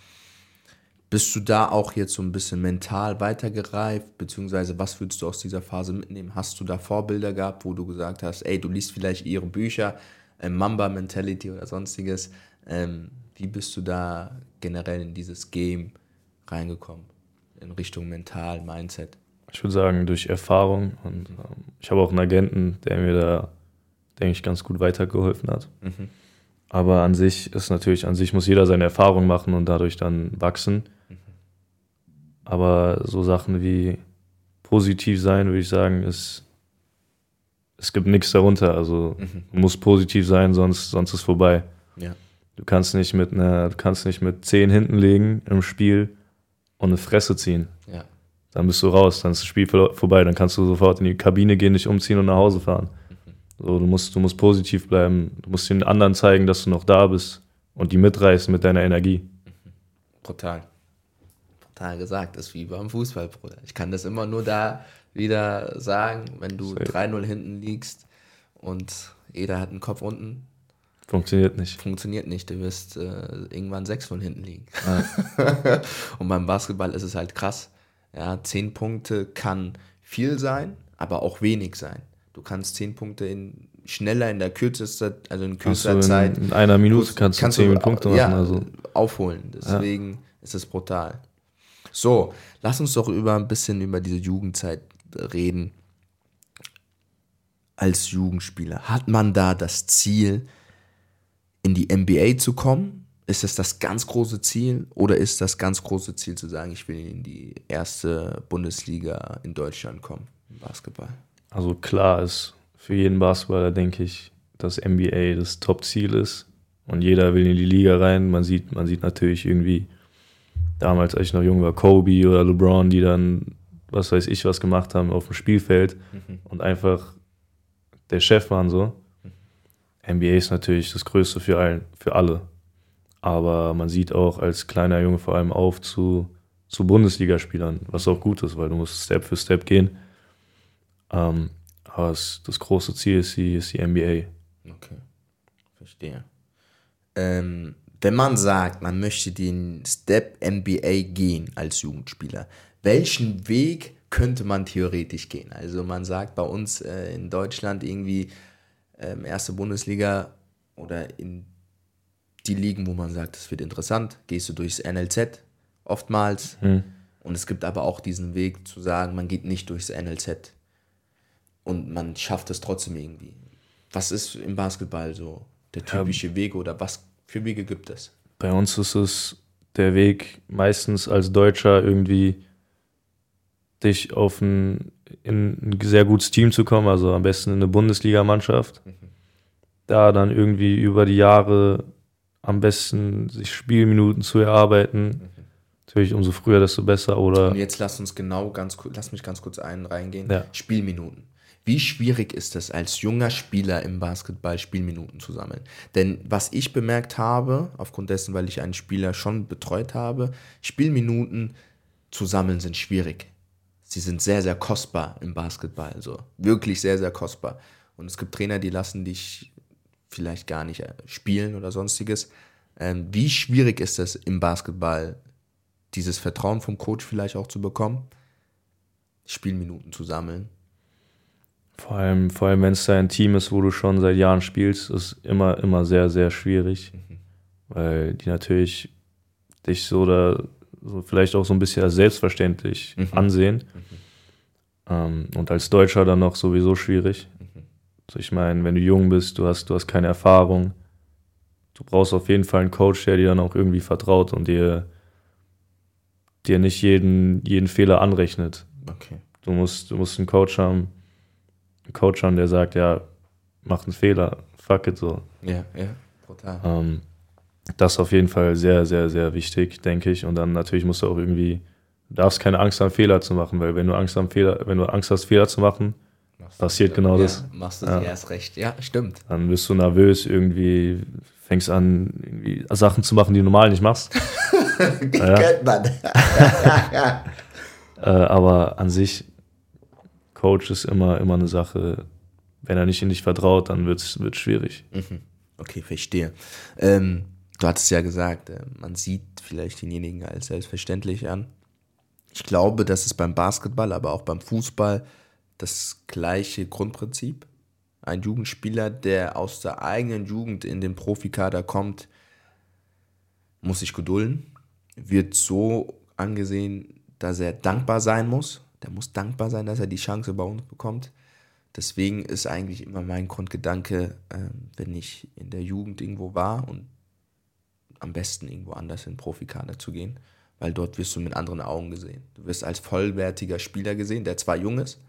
bist du da auch jetzt so ein bisschen mental weitergereift, beziehungsweise was würdest du aus dieser Phase mitnehmen? Hast du da Vorbilder gehabt, wo du gesagt hast, ey, du liest vielleicht ihre Bücher, äh, Mamba Mentality oder sonstiges. Ähm, wie bist du da generell in dieses Game reingekommen? In Richtung Mental, Mindset? Ich würde sagen, durch Erfahrung. Und ähm, ich habe auch einen Agenten, der mir da, denke ich, ganz gut weitergeholfen hat. Mhm. Aber an sich ist natürlich, an sich muss jeder seine Erfahrung machen und dadurch dann wachsen. Aber so Sachen wie positiv sein, würde ich sagen, ist, es gibt nichts darunter. Also mhm. muss positiv sein, sonst, sonst ist vorbei. Ja. Du kannst nicht mit einer, du kannst nicht mit zehn hinten legen im Spiel und eine Fresse ziehen. Ja. Dann bist du raus, dann ist das Spiel vorbei, dann kannst du sofort in die Kabine gehen, dich umziehen und nach Hause fahren. So, du musst, du musst positiv bleiben, du musst den anderen zeigen, dass du noch da bist und die mitreißen mit deiner Energie. Brutal total gesagt, ist wie beim Fußball, Bruder. Ich kann das immer nur da wieder sagen, wenn du 3-0 hinten liegst und jeder hat einen Kopf unten. Funktioniert nicht. Funktioniert nicht. Du wirst äh, irgendwann 6-0 hinten liegen. Ah. [LAUGHS] und beim Basketball ist es halt krass. Ja, 10 Punkte kann viel sein, aber auch wenig sein. Du kannst 10 Punkte in schneller in der kürzesten, also in kürzester in, Zeit. In einer Minute kannst, kannst du 10 Punkte machen. Ja, also. aufholen. Deswegen ja. ist es brutal. So, lass uns doch über ein bisschen über diese Jugendzeit reden. Als Jugendspieler, hat man da das Ziel, in die NBA zu kommen? Ist das das ganz große Ziel? Oder ist das ganz große Ziel zu sagen, ich will in die erste Bundesliga in Deutschland kommen, im Basketball? Also klar ist für jeden Basketballer, denke ich, dass NBA das Top-Ziel ist. Und jeder will in die Liga rein. Man sieht, man sieht natürlich irgendwie damals, als ich noch jung war, Kobe oder LeBron, die dann, was weiß ich, was gemacht haben auf dem Spielfeld mhm. und einfach der Chef waren so. Mhm. NBA ist natürlich das Größte für, allen, für alle. Aber man sieht auch als kleiner Junge vor allem auf zu, zu Bundesligaspielern, was auch gut ist, weil du musst Step für Step gehen. Ähm, aber das, das große Ziel ist die, ist die NBA. Okay, verstehe. Ähm, wenn man sagt, man möchte den Step NBA gehen als Jugendspieler, welchen Weg könnte man theoretisch gehen? Also man sagt bei uns äh, in Deutschland irgendwie ähm, erste Bundesliga oder in die Ligen, wo man sagt, es wird interessant, gehst du durchs NLZ oftmals. Mhm. Und es gibt aber auch diesen Weg zu sagen, man geht nicht durchs NLZ und man schafft es trotzdem irgendwie. Was ist im Basketball so der typische ja. Weg oder was für Wege gibt es? Bei uns ist es der Weg, meistens als Deutscher irgendwie dich auf ein, in ein sehr gutes Team zu kommen, also am besten in eine Bundesligamannschaft. Mhm. Da dann irgendwie über die Jahre am besten sich Spielminuten zu erarbeiten. Mhm. Natürlich umso früher, desto besser. Oder Und jetzt lass uns genau ganz lass mich ganz kurz einen reingehen. Ja. Spielminuten. Wie Wie schwierig ist es als junger Spieler im Basketball Spielminuten zu sammeln? Denn was ich bemerkt habe, aufgrund dessen, weil ich einen Spieler schon betreut habe, Spielminuten zu sammeln sind schwierig. Sie sind sehr, sehr kostbar im Basketball, also wirklich sehr, sehr kostbar. Und es gibt Trainer, die lassen dich vielleicht gar nicht äh, spielen oder sonstiges. Ähm, wie schwierig ist es im Basketball, dieses Vertrauen vom Coach vielleicht auch zu bekommen, Spielminuten zu sammeln? Vor allem, vor allem wenn es da ein Team ist, wo du schon seit Jahren spielst, ist immer, immer sehr, sehr schwierig. Mhm. Weil die natürlich dich so da so vielleicht auch so ein bisschen als selbstverständlich mhm. ansehen. Mhm. Ähm, und als Deutscher dann noch sowieso schwierig. Also ich meine, wenn du jung bist, du hast, du hast keine Erfahrung, du brauchst auf jeden Fall einen Coach, der dir dann auch irgendwie vertraut und dir, dir nicht jeden, jeden Fehler anrechnet. Okay. Du musst, du musst einen Coach haben, Coach haben, der sagt, ja, mach einen Fehler, fuck it so. Ja, ja, brutal. Ähm, das ist auf jeden Fall sehr, sehr, sehr wichtig, denke ich. Und dann natürlich musst du auch irgendwie, du darfst keine Angst haben, Fehler zu machen, weil wenn du Angst, haben, Fehler, wenn du Angst hast, Fehler zu machen, passiert genau ja, das. Machst du ja. erst recht, ja, stimmt. Dann bist du nervös, irgendwie fängst an, irgendwie Sachen zu machen, die du normal nicht machst. [LAUGHS] [LAUGHS] ja. Kennt man. [LAUGHS] äh, aber an sich Coach ist immer, immer eine Sache, wenn er nicht in dich vertraut, dann wird es schwierig. Mhm. Okay, verstehe. Ähm, du hattest ja gesagt, äh, man sieht vielleicht denjenigen als selbstverständlich an. Ich glaube, das ist beim Basketball, aber auch beim Fußball das gleiche Grundprinzip. Ein Jugendspieler, der aus der eigenen Jugend in den Profikader kommt, muss sich gedulden, wird so angesehen, dass er dankbar sein muss der muss dankbar sein, dass er die Chance bei uns bekommt. Deswegen ist eigentlich immer mein Grundgedanke, äh, wenn ich in der Jugend irgendwo war und am besten irgendwo anders in Profikader zu gehen, weil dort wirst du mit anderen Augen gesehen. Du wirst als vollwertiger Spieler gesehen, der zwar jung ist,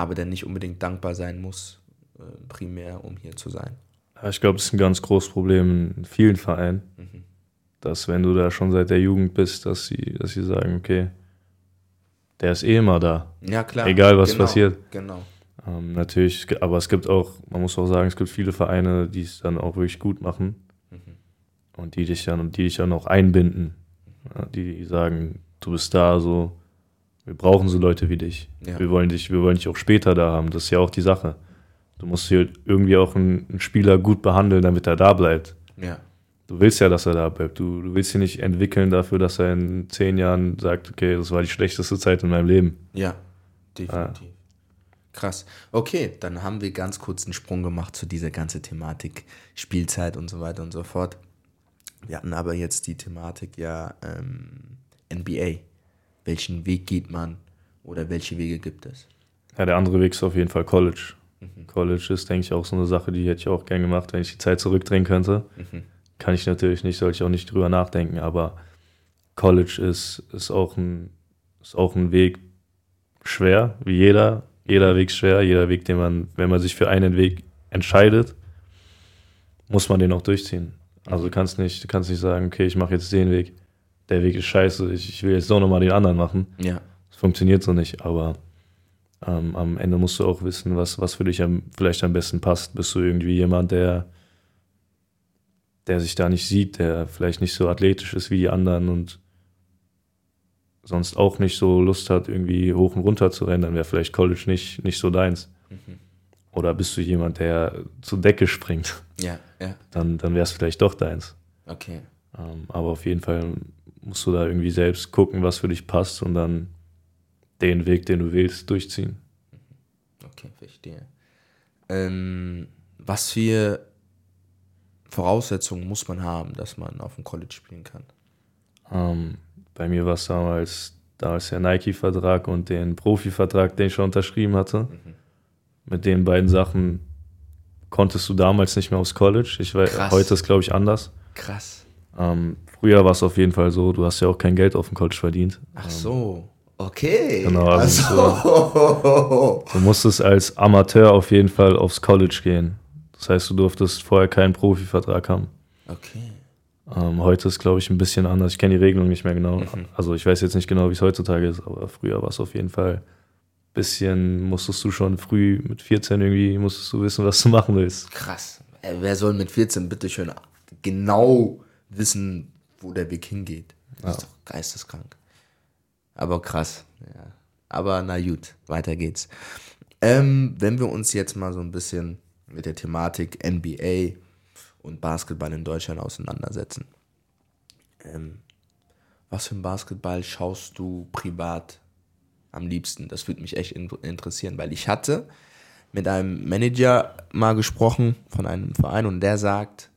aber der nicht unbedingt dankbar sein muss, äh, primär, um hier zu sein. Ich glaube, das ist ein ganz großes Problem in vielen Vereinen, mhm. dass wenn du da schon seit der Jugend bist, dass sie, dass sie sagen, okay, der ist eh immer da. Ja, klar. Egal, was genau, passiert. Genau. Ähm, natürlich, aber es gibt auch, man muss auch sagen, es gibt viele Vereine, die es dann auch wirklich gut machen mhm. und die dich dann, die dich dann auch einbinden. Ja, die sagen, du bist da, so, wir brauchen so Leute wie dich. Ja. Wir wollen dich, wir wollen dich auch später da haben. Das ist ja auch die Sache. Du musst hier irgendwie auch einen, Spieler gut behandeln, damit er da bleibt. Ja du willst ja, dass er da bleibt. Du, du willst ihn nicht entwickeln dafür, dass er in zehn Jahren sagt, okay, das war die schlechteste Zeit in meinem Leben. Ja, definitiv. Ah. Krass. Okay, dann haben wir ganz kurz einen Sprung gemacht zu dieser ganzen Thematik, Spielzeit und so weiter und so fort. Wir hatten aber jetzt die Thematik ja ähm, NBA. Welchen Weg geht man oder welche Wege gibt es? Ja, der andere Weg ist auf jeden Fall College. Mhm. College ist, denke ich, auch so eine Sache, die hätte ich auch gern gemacht, wenn ich die Zeit zurückdrehen könnte. Mhm kann ich natürlich nicht, sollte ich auch nicht drüber nachdenken, aber College ist, ist, auch, ein, ist auch ein Weg schwer, wie jeder. Jeder Weg schwer, jeder Weg, den man, wenn man sich für einen Weg entscheidet, muss man den auch durchziehen. Also du kannst nicht, du kannst nicht sagen, okay, ich mache jetzt den Weg, der Weg ist scheiße, ich, ich will jetzt doch nochmal den anderen machen. Ja. Das funktioniert so nicht, aber ähm, am Ende musst du auch wissen, was, was für dich am, vielleicht am besten passt. Bist du irgendwie jemand, der der sich da nicht sieht, der vielleicht nicht so athletisch ist wie die anderen und sonst auch nicht so Lust hat, irgendwie hoch und runter zu rennen, dann wäre vielleicht College nicht, nicht so deins. Mhm. Oder bist du jemand, der zur Decke springt? Ja, ja. Dann, dann wäre es vielleicht doch deins. Okay. Ähm, aber auf jeden Fall musst du da irgendwie selbst gucken, was für dich passt und dann den Weg, den du willst, durchziehen. Mhm. Okay, verstehe. Ähm, was für Voraussetzungen muss man haben, dass man auf dem College spielen kann? Ähm, bei mir war es damals, damals der Nike-Vertrag und den Profi-Vertrag, den ich schon unterschrieben hatte. Mhm. Mit den beiden Sachen konntest du damals nicht mehr aufs College. Ich weiß, Krass. heute ist glaube ich anders. Krass. Ähm, früher war es auf jeden Fall so, du hast ja auch kein Geld auf dem College verdient. Ach ähm, so. Okay. Genau, also so. du musstest als Amateur auf jeden Fall aufs College gehen. Das heißt, du durftest vorher keinen Profivertrag haben. Okay. Ähm, heute ist, glaube ich, ein bisschen anders. Ich kenne die Regelung nicht mehr genau. Mhm. Also ich weiß jetzt nicht genau, wie es heutzutage ist, aber früher war es auf jeden Fall bisschen musstest du schon früh mit 14 irgendwie, musstest du wissen, was du machen willst. Krass. Wer soll mit 14 bitte schön genau wissen, wo der Weg hingeht? Das ist doch geisteskrank. Aber krass. Ja. Aber na gut, weiter geht's. Ähm, wenn wir uns jetzt mal so ein bisschen mit der Thematik NBA und Basketball in Deutschland auseinandersetzen. Ähm, was für ein Basketball schaust du privat am liebsten? Das würde mich echt in interessieren, weil ich hatte mit einem Manager mal gesprochen von einem Verein und der sagt,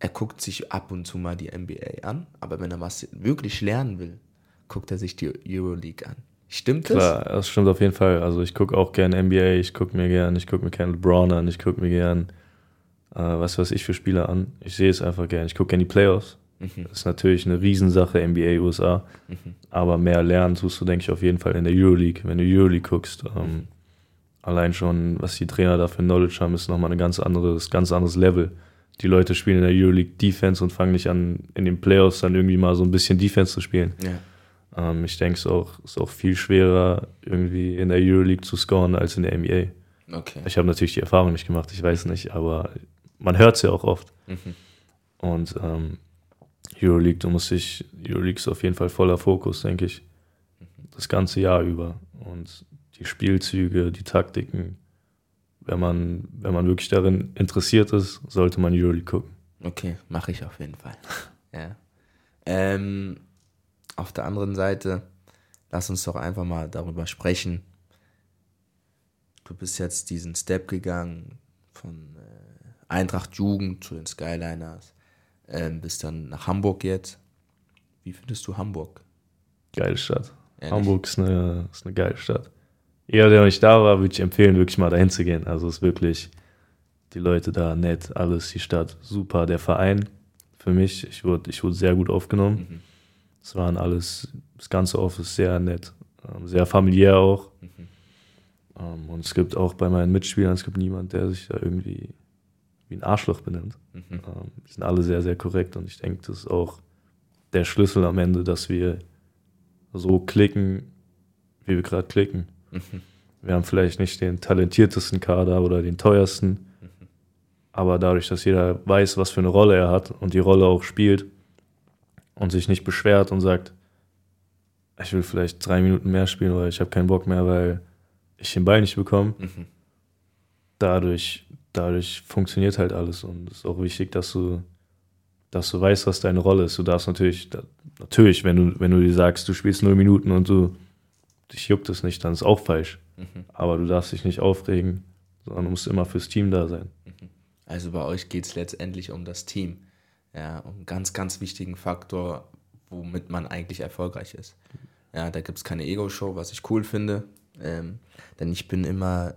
er guckt sich ab und zu mal die NBA an, aber wenn er was wirklich lernen will, guckt er sich die Euroleague an. Stimmt das? Klar, das stimmt auf jeden Fall. Also ich gucke auch gerne NBA, ich gucke mir gerne, ich gucke mir gerne LeBron an, ich gucke mir gerne, äh, was weiß ich für Spieler an. Ich sehe es einfach gerne. Ich gucke gerne die Playoffs. Das ist natürlich eine Riesensache, NBA, USA. Aber mehr lernen tust du, denke ich, auf jeden Fall in der Euroleague. Wenn du Euroleague guckst, ähm, allein schon, was die Trainer da für Knowledge haben, ist nochmal ein ganz anderes, ganz anderes Level. Die Leute spielen in der Euroleague Defense und fangen nicht an, in den Playoffs dann irgendwie mal so ein bisschen Defense zu spielen. Ja. Ähm, ich denke, es ist auch, ist auch viel schwerer, irgendwie in der Euroleague zu scoren als in der NBA. Okay. Ich habe natürlich die Erfahrung nicht gemacht, ich weiß nicht, aber man hört es ja auch oft. Und ähm, Euroleague, du musst dich, Euroleague ist auf jeden Fall voller Fokus, denke ich, das ganze Jahr über. Und die Spielzüge, die Taktiken, wenn man, wenn man wirklich darin interessiert ist, sollte man Euroleague gucken. Okay, mache ich auf jeden Fall. [LAUGHS] ja. Ähm, auf der anderen Seite, lass uns doch einfach mal darüber sprechen. Du bist jetzt diesen Step gegangen von äh, Eintracht Jugend zu den Skyliners, ähm, bist dann nach Hamburg jetzt. Wie findest du Hamburg? Geile Stadt. Ehrlich? Hamburg ist eine, ist eine geile Stadt. Jeder, der noch nicht da war, würde ich empfehlen, wirklich mal dahin zu gehen. Also es ist wirklich, die Leute da nett, alles, die Stadt super. Der Verein für mich, ich wurde, ich wurde sehr gut aufgenommen. Es waren alles, das ganze Office sehr nett, ähm, sehr familiär auch. Ähm, und es gibt auch bei meinen Mitspielern, es gibt niemand, der sich da irgendwie wie ein Arschloch benimmt. Ähm, die sind alle sehr, sehr korrekt und ich denke, das ist auch der Schlüssel am Ende, dass wir so klicken, wie wir gerade klicken. Wir haben vielleicht nicht den talentiertesten Kader oder den teuersten, aber dadurch, dass jeder weiß, was für eine Rolle er hat und die Rolle auch spielt und sich nicht beschwert und sagt, ich will vielleicht drei Minuten mehr spielen oder ich habe keinen Bock mehr, weil ich den Ball nicht bekomme. Dadurch, dadurch funktioniert halt alles und es ist auch wichtig, dass du, dass du weißt, was deine Rolle ist. Du darfst natürlich, natürlich, wenn du, wenn du dir sagst, du spielst null Minuten und du dich juckt es nicht, dann ist auch falsch. Aber du darfst dich nicht aufregen, sondern du musst immer fürs Team da sein. Also bei euch geht es letztendlich um das Team. Ja, um einen ganz, ganz wichtigen Faktor, womit man eigentlich erfolgreich ist. Ja, da gibt es keine Ego-Show, was ich cool finde. Ähm, denn ich bin immer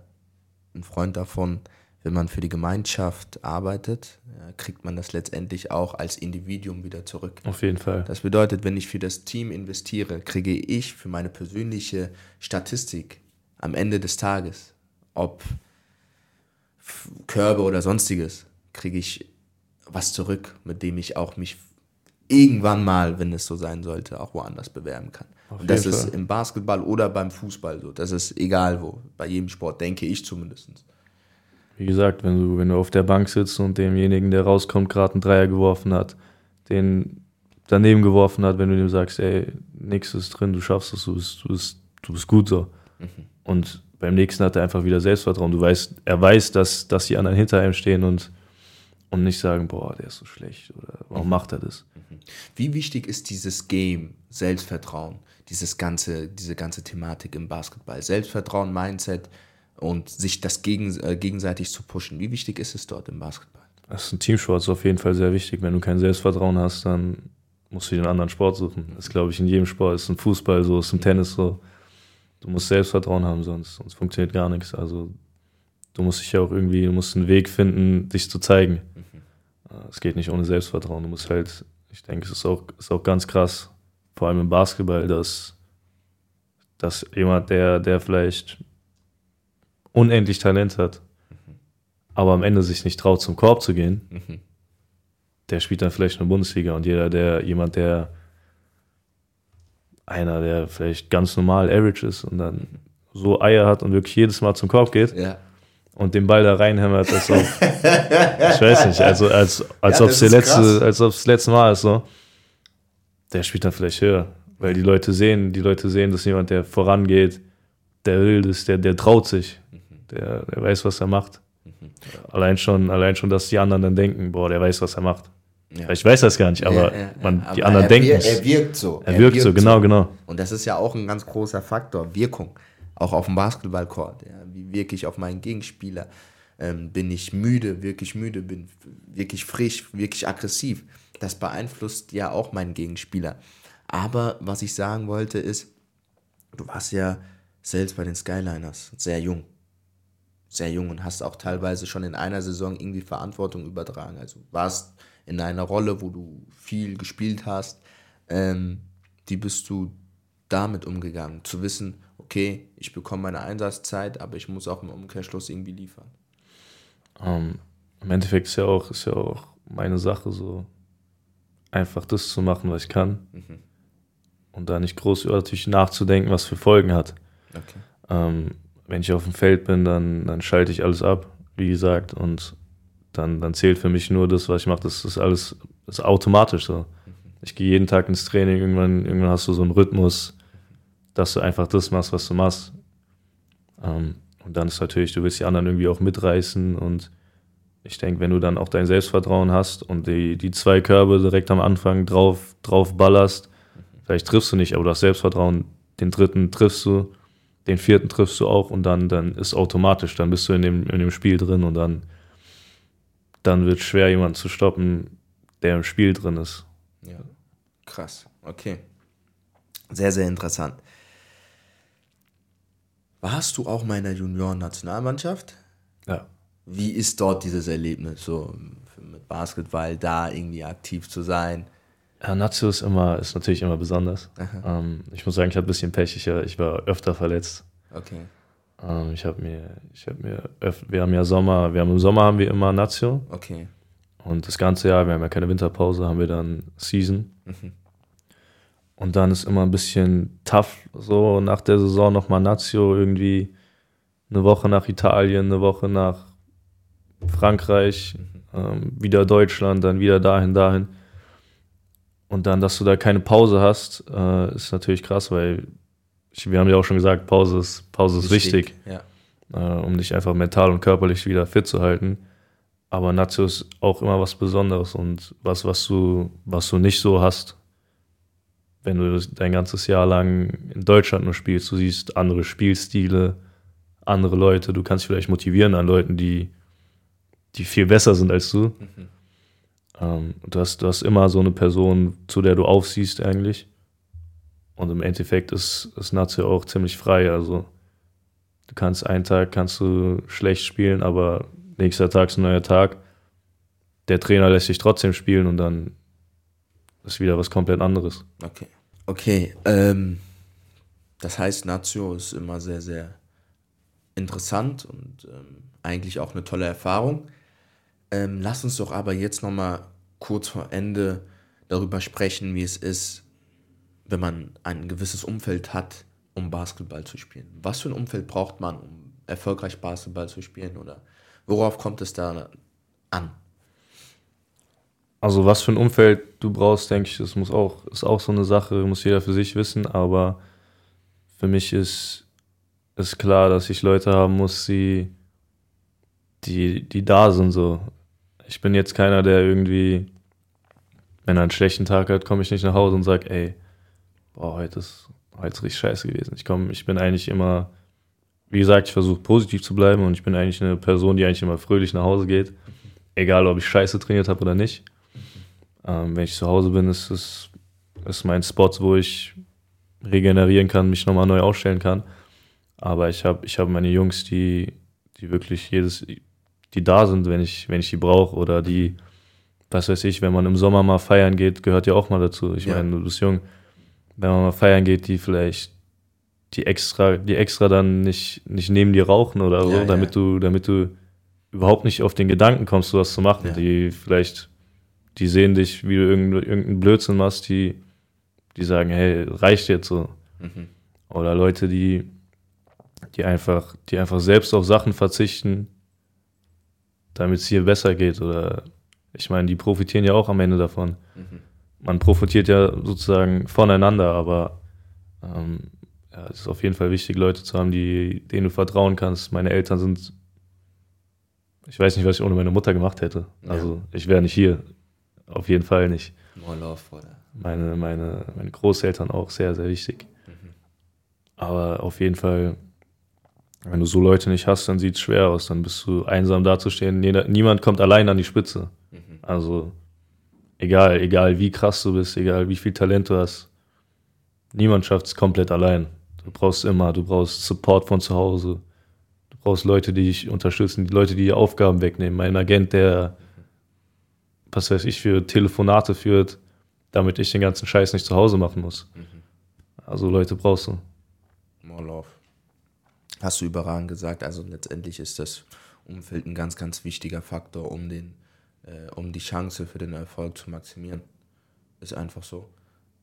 ein Freund davon, wenn man für die Gemeinschaft arbeitet, kriegt man das letztendlich auch als Individuum wieder zurück. Auf jeden Fall. Das bedeutet, wenn ich für das Team investiere, kriege ich für meine persönliche Statistik am Ende des Tages, ob Körbe oder sonstiges, kriege ich was zurück, mit dem ich auch mich irgendwann mal, wenn es so sein sollte, auch woanders bewerben kann. Auf Und das jeden ist Fall. im Basketball oder beim Fußball so. Das ist egal wo. Bei jedem Sport, denke ich zumindest. Wie gesagt, wenn du, wenn du auf der Bank sitzt und demjenigen, der rauskommt, gerade einen Dreier geworfen hat, den daneben geworfen hat, wenn du dem sagst, ey, nix ist drin, du schaffst es, du bist, du bist, du bist gut so. Und beim nächsten hat er einfach wieder Selbstvertrauen. Du weißt, er weiß, dass, dass die anderen hinter ihm stehen und, und nicht sagen, boah, der ist so schlecht oder warum macht er das? Wie wichtig ist dieses Game, Selbstvertrauen, dieses ganze, diese ganze Thematik im Basketball? Selbstvertrauen, Mindset und sich das gegen, äh, gegenseitig zu pushen. Wie wichtig ist es dort im Basketball? Das ist ein Teamsport, ist auf jeden Fall sehr wichtig. Wenn du kein Selbstvertrauen hast, dann musst du dir einen anderen Sport suchen. Das ist, glaube ich, in jedem Sport. Ist im Fußball so, ist im Tennis so. Du musst Selbstvertrauen haben, sonst, sonst funktioniert gar nichts. Also du musst dich ja auch irgendwie, du musst einen Weg finden, dich zu zeigen. Es geht nicht ohne Selbstvertrauen. Du musst halt, ich denke, es ist auch, ist auch ganz krass, vor allem im Basketball, dass, dass jemand, der, der vielleicht unendlich Talent hat, aber am Ende sich nicht traut, zum Korb zu gehen, der spielt dann vielleicht eine Bundesliga und jeder, der, jemand, der einer, der vielleicht ganz normal average ist und dann so Eier hat und wirklich jedes Mal zum Korb geht Ja. und den Ball da reinhämmert, als ob, [LAUGHS] ich weiß nicht, also als, als Ja, ob es das der ist krass. letzte, als ob es das letzte Mal ist, so. Der spielt dann vielleicht höher, weil die Leute sehen, die Leute sehen, dass jemand, der vorangeht, der will das, der, der traut sich, Mhm. Der, der weiß, was er macht. Allein schon, allein schon, dass die anderen dann denken, boah, der weiß, was er macht. Ja. Ich weiß das gar nicht, aber Ja, ja, man, die Aber anderen er denken es. Er wirkt so. Er wirkt so, genau, genau. Und das ist ja auch ein ganz großer Faktor, Wirkung. Auch auf dem Basketballcourt. Wie wirke ich auf meinen Gegenspieler? Ähm, bin ich müde, wirklich müde, bin wirklich frisch, wirklich aggressiv? Das beeinflusst ja auch meinen Gegenspieler. Aber was ich sagen wollte ist, du warst ja selbst bei den Skyliners sehr jung. Sehr jung und hast auch teilweise schon in einer Saison irgendwie Verantwortung übertragen. Also warst in einer Rolle, wo du viel gespielt hast. Ähm, wie bist du damit umgegangen? Zu wissen, okay, ich bekomme meine Einsatzzeit, aber ich muss auch im Umkehrschluss irgendwie liefern. Ähm, Im Endeffekt ist ja auch, ist ja auch meine Sache so, einfach das zu machen, was ich kann. Und da nicht groß über natürlich nachzudenken, was für Folgen hat. Okay. Ähm, wenn ich auf dem Feld bin, dann, dann schalte ich alles ab, wie gesagt, und dann, dann zählt für mich nur das, was ich mache. Das ist alles das ist automatisch so. Ich gehe jeden Tag ins Training, irgendwann, irgendwann hast du so einen Rhythmus, dass du einfach das machst, was du machst. Ähm, und dann ist natürlich, du willst die anderen irgendwie auch mitreißen und ich denke, wenn du dann auch dein Selbstvertrauen hast und die, die zwei Körbe direkt am Anfang drauf, drauf ballerst, vielleicht triffst du nicht, aber du hast Selbstvertrauen, den dritten triffst du, den vierten triffst du auch und dann, dann ist automatisch, dann bist du in dem, in dem Spiel drin und dann, dann wird es schwer, jemanden zu stoppen, der im Spiel drin ist. Ja. Krass. Okay. Sehr, sehr interessant. Warst du auch mal in der Junioren-Nationalmannschaft? Ja. Wie ist dort dieses Erlebnis, so mit Basketball da irgendwie aktiv zu sein? Ja, Nazio ist immer, ist natürlich immer besonders. Ähm, ich muss sagen, ich hatte ein bisschen Pech, ich, ich war öfter verletzt. Okay. Ähm, ich habe mir, ich habe mir, öf wir haben ja Sommer, wir haben im Sommer haben wir immer Nazio Okay. und das ganze Jahr, wir haben ja keine Winterpause, haben wir dann Season. Und dann ist immer ein bisschen tough, so nach der Saison nochmal Nazio, irgendwie eine Woche nach Italien, eine Woche nach Frankreich, ähm, wieder Deutschland, dann wieder dahin, dahin. Und dann, dass du da keine Pause hast, äh, ist natürlich krass, weil ich, wir haben ja auch schon gesagt, Pause ist, Pause ist wichtig, Ja. äh, um dich einfach mental und körperlich wieder fit zu halten. Aber Nazio ist auch immer was Besonderes und was, was du, was du nicht so hast, wenn du dein ganzes Jahr lang in Deutschland nur spielst. Du siehst andere Spielstile, andere Leute. Du kannst dich vielleicht motivieren an Leuten, die, die viel besser sind als du. Ähm, du, hast, du hast immer so eine Person, zu der du aufsiehst eigentlich. Und im Endeffekt ist, ist Nazio auch ziemlich frei. Also du kannst einen Tag kannst du schlecht spielen, aber nächster Tag ist ein neuer Tag. Der Trainer lässt dich trotzdem spielen und dann ist wieder was komplett anderes. Okay. Okay. Ähm, das heißt, Nazio ist immer sehr, sehr interessant und ähm, eigentlich auch eine tolle Erfahrung. Ähm, lass uns doch aber jetzt nochmal kurz vor Ende darüber sprechen, wie es ist, wenn man ein gewisses Umfeld hat, um Basketball zu spielen. Was für ein Umfeld braucht man, um erfolgreich Basketball zu spielen? Oder worauf kommt es da an? Also was für ein Umfeld du brauchst, denke ich, das muss auch, ist auch so eine Sache, muss jeder für sich wissen, aber für mich ist, ist klar, dass ich Leute haben muss, die, die, die da sind so. Ich bin jetzt keiner, der irgendwie, wenn er einen schlechten Tag hat, komme ich nicht nach Hause und sage, ey, boah, heute ist, heute ist richtig scheiße gewesen. Ich komme, ich bin eigentlich immer, wie gesagt, ich versuche positiv zu bleiben und ich bin eigentlich eine Person, die eigentlich immer fröhlich nach Hause geht. Egal, ob ich scheiße trainiert habe oder nicht. Ähm, wenn ich zu Hause bin, ist es ist mein Spot, wo ich regenerieren kann, mich nochmal neu aufstellen kann. Aber ich habe ich hab meine Jungs, die, die wirklich jedes, die da sind, wenn ich, wenn ich die brauche oder die, was weiß ich, wenn man im Sommer mal feiern geht, gehört ja auch mal dazu. Ich Ja. meine, du bist jung. Wenn man mal feiern geht, die vielleicht die extra, die extra dann nicht, nicht neben dir rauchen oder so, Ja, ja. damit du, damit du überhaupt nicht auf den Gedanken kommst, sowas zu machen. Die vielleicht, die sehen dich, wie du irgendeinen irgendeinen Blödsinn machst, die, die sagen, hey, reicht jetzt so. Mhm. Oder Leute, die, die einfach, die einfach selbst auf Sachen verzichten, damit es hier besser geht. Oder ich meine, die profitieren ja auch am Ende davon. Mhm. Man profitiert ja sozusagen voneinander, aber ähm, ja, es ist auf jeden Fall wichtig, Leute zu haben, die, denen du vertrauen kannst. Meine Eltern sind, ich weiß nicht, was ich ohne meine Mutter gemacht hätte. Ja. Also ich wäre nicht hier. Auf jeden Fall nicht. More love, oder? Meine, meine, meine Großeltern auch sehr, sehr wichtig. Mhm. Aber auf jeden Fall, wenn du so Leute nicht hast, dann sieht es schwer aus. Dann bist du einsam dazustehen. Niemand kommt allein an die Spitze. Mhm. Also egal, egal wie krass du bist, egal wie viel Talent du hast, niemand schafft es komplett allein. Du brauchst immer, du brauchst Support von zu Hause. Du brauchst Leute, die dich unterstützen, die Leute, die dir Aufgaben wegnehmen. Mein Agent, der, was weiß ich, für Telefonate führt, damit ich den ganzen Scheiß nicht zu Hause machen muss. Mhm. Also Leute brauchst du. More love. Hast du überragend gesagt. Also letztendlich ist das Umfeld ein ganz, ganz wichtiger Faktor, um den äh, um die Chance für den Erfolg zu maximieren. Ist einfach so.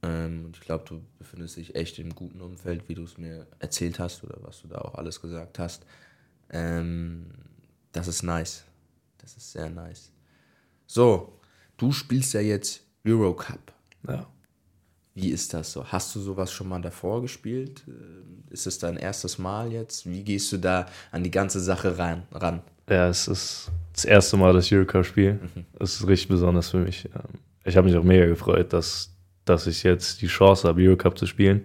Ähm, und ich glaube, du befindest dich echt im guten Umfeld, wie du es mir erzählt hast oder was du da auch alles gesagt hast. Ähm, das ist nice. Das ist sehr nice. So, du spielst ja jetzt Eurocup. Ja. Wie ist das so? Hast du sowas schon mal davor gespielt? Ähm, ist es dein erstes Mal jetzt? Wie gehst du da an die ganze Sache ran? ran? Ja, es ist das erste Mal das Eurocup spiel Mhm. Das ist richtig besonders für mich. Ähm, ich habe mich auch mega gefreut, dass, dass ich jetzt die Chance habe, Eurocup zu spielen.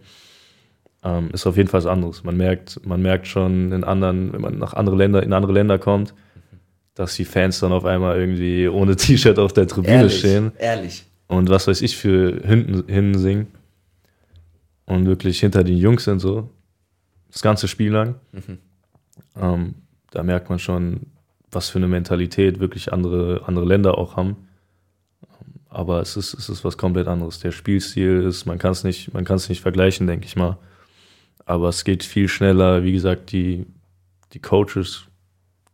Ähm, ist auf jeden Fall was anderes. Man merkt, man merkt schon in anderen, wenn man nach andere Länder, in andere Länder kommt, dass die Fans dann auf einmal irgendwie ohne T-Shirt auf der Tribüne ehrlich, stehen. Ehrlich. Und was weiß ich für hinten, hinten singen. Und wirklich hinter den Jungs sind so. Das ganze Spiel lang. Mhm. Ähm, da merkt man schon, was für eine Mentalität wirklich andere, andere Länder auch haben. Aber es ist, es ist was komplett anderes. Der Spielstil ist, man kann es nicht, man kann es nicht vergleichen, denke ich mal. Aber es geht viel schneller. Wie gesagt, die, die Coaches,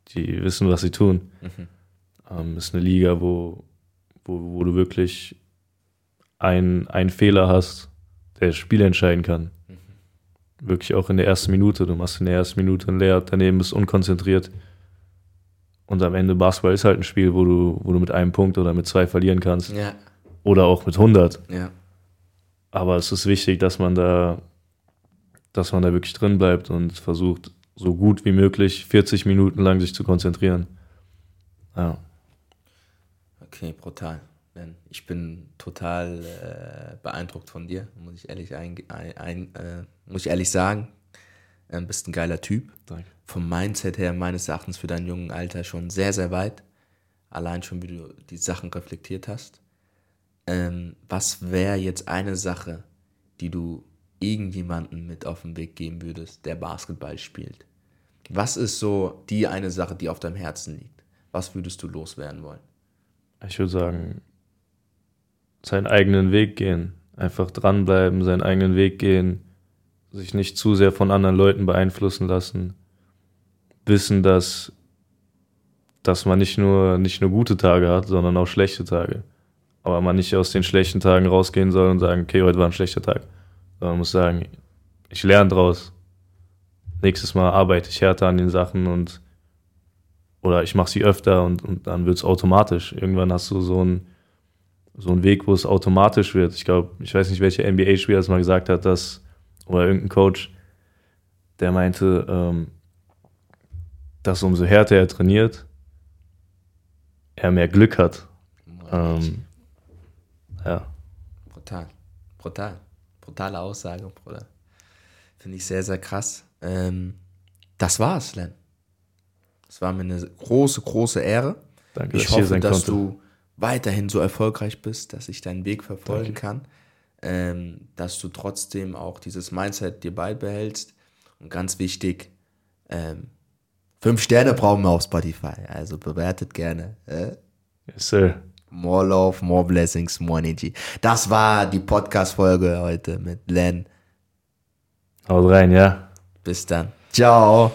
die wissen, was sie tun. Mhm. Ähm, ist eine Liga, wo, wo, wo du wirklich einen Fehler hast, der das Spiel entscheiden kann. Mhm. Wirklich auch in der ersten Minute. Du machst in der ersten Minute ein Leer, daneben bist unkonzentriert. Und am Ende Basketball ist halt ein Spiel, wo du, wo du mit einem Punkt oder mit zwei verlieren kannst. Ja. Oder auch mit 100. Ja. Aber es ist wichtig, dass man da, dass man da wirklich drin bleibt und versucht, so gut wie möglich 40 Minuten lang sich zu konzentrieren. Ja. Okay, brutal. Ich bin total äh, beeindruckt von dir, muss ich ehrlich, ein, ein, äh, muss ich ehrlich sagen. Du ähm, bist ein geiler Typ. Danke. Vom Mindset her meines Erachtens für dein jungen Alter schon sehr, sehr weit. Allein schon, wie du die Sachen reflektiert hast. Ähm, was wäre jetzt eine Sache, die du irgendjemandem mit auf den Weg geben würdest, der Basketball spielt? Was ist so die eine Sache, die auf deinem Herzen liegt? Was würdest du loswerden wollen? Ich würde sagen, seinen eigenen Weg gehen. Einfach dranbleiben, seinen eigenen Weg gehen sich nicht zu sehr von anderen Leuten beeinflussen lassen, wissen, dass, dass man nicht nur, nicht nur gute Tage hat, sondern auch schlechte Tage. Aber man nicht aus den schlechten Tagen rausgehen soll und sagen, okay, heute war ein schlechter Tag. Sondern man muss sagen, ich lerne draus. Nächstes Mal arbeite ich härter an den Sachen und oder ich mache sie öfter und, und dann wird es automatisch. Irgendwann hast du so einen so einen Weg, wo es automatisch wird. Ich glaube, ich weiß nicht, welcher NBA-Spieler es mal gesagt hat, dass oder irgendein Coach, der meinte, ähm, dass umso härter er trainiert, er mehr Glück hat. Ähm, ja. Brutal. Brutal. Brutale Aussage, Bruder. Finde ich sehr, sehr krass. Ähm, das war's, Len. Es war mir eine große, große Ehre. Danke, ich dass hoffe, dass konnte. du weiterhin so erfolgreich bist, dass ich deinen Weg verfolgen Danke. kann ähm, dass du trotzdem auch dieses Mindset dir beibehältst. Und ganz wichtig, ähm, fünf Sterne brauchen wir auf Spotify, also bewertet gerne. Äh? Yes, sir. More Love, More Blessings, More Energy. Das war die Podcast-Folge heute mit Len. Haut rein, ja. Bis dann. Ciao.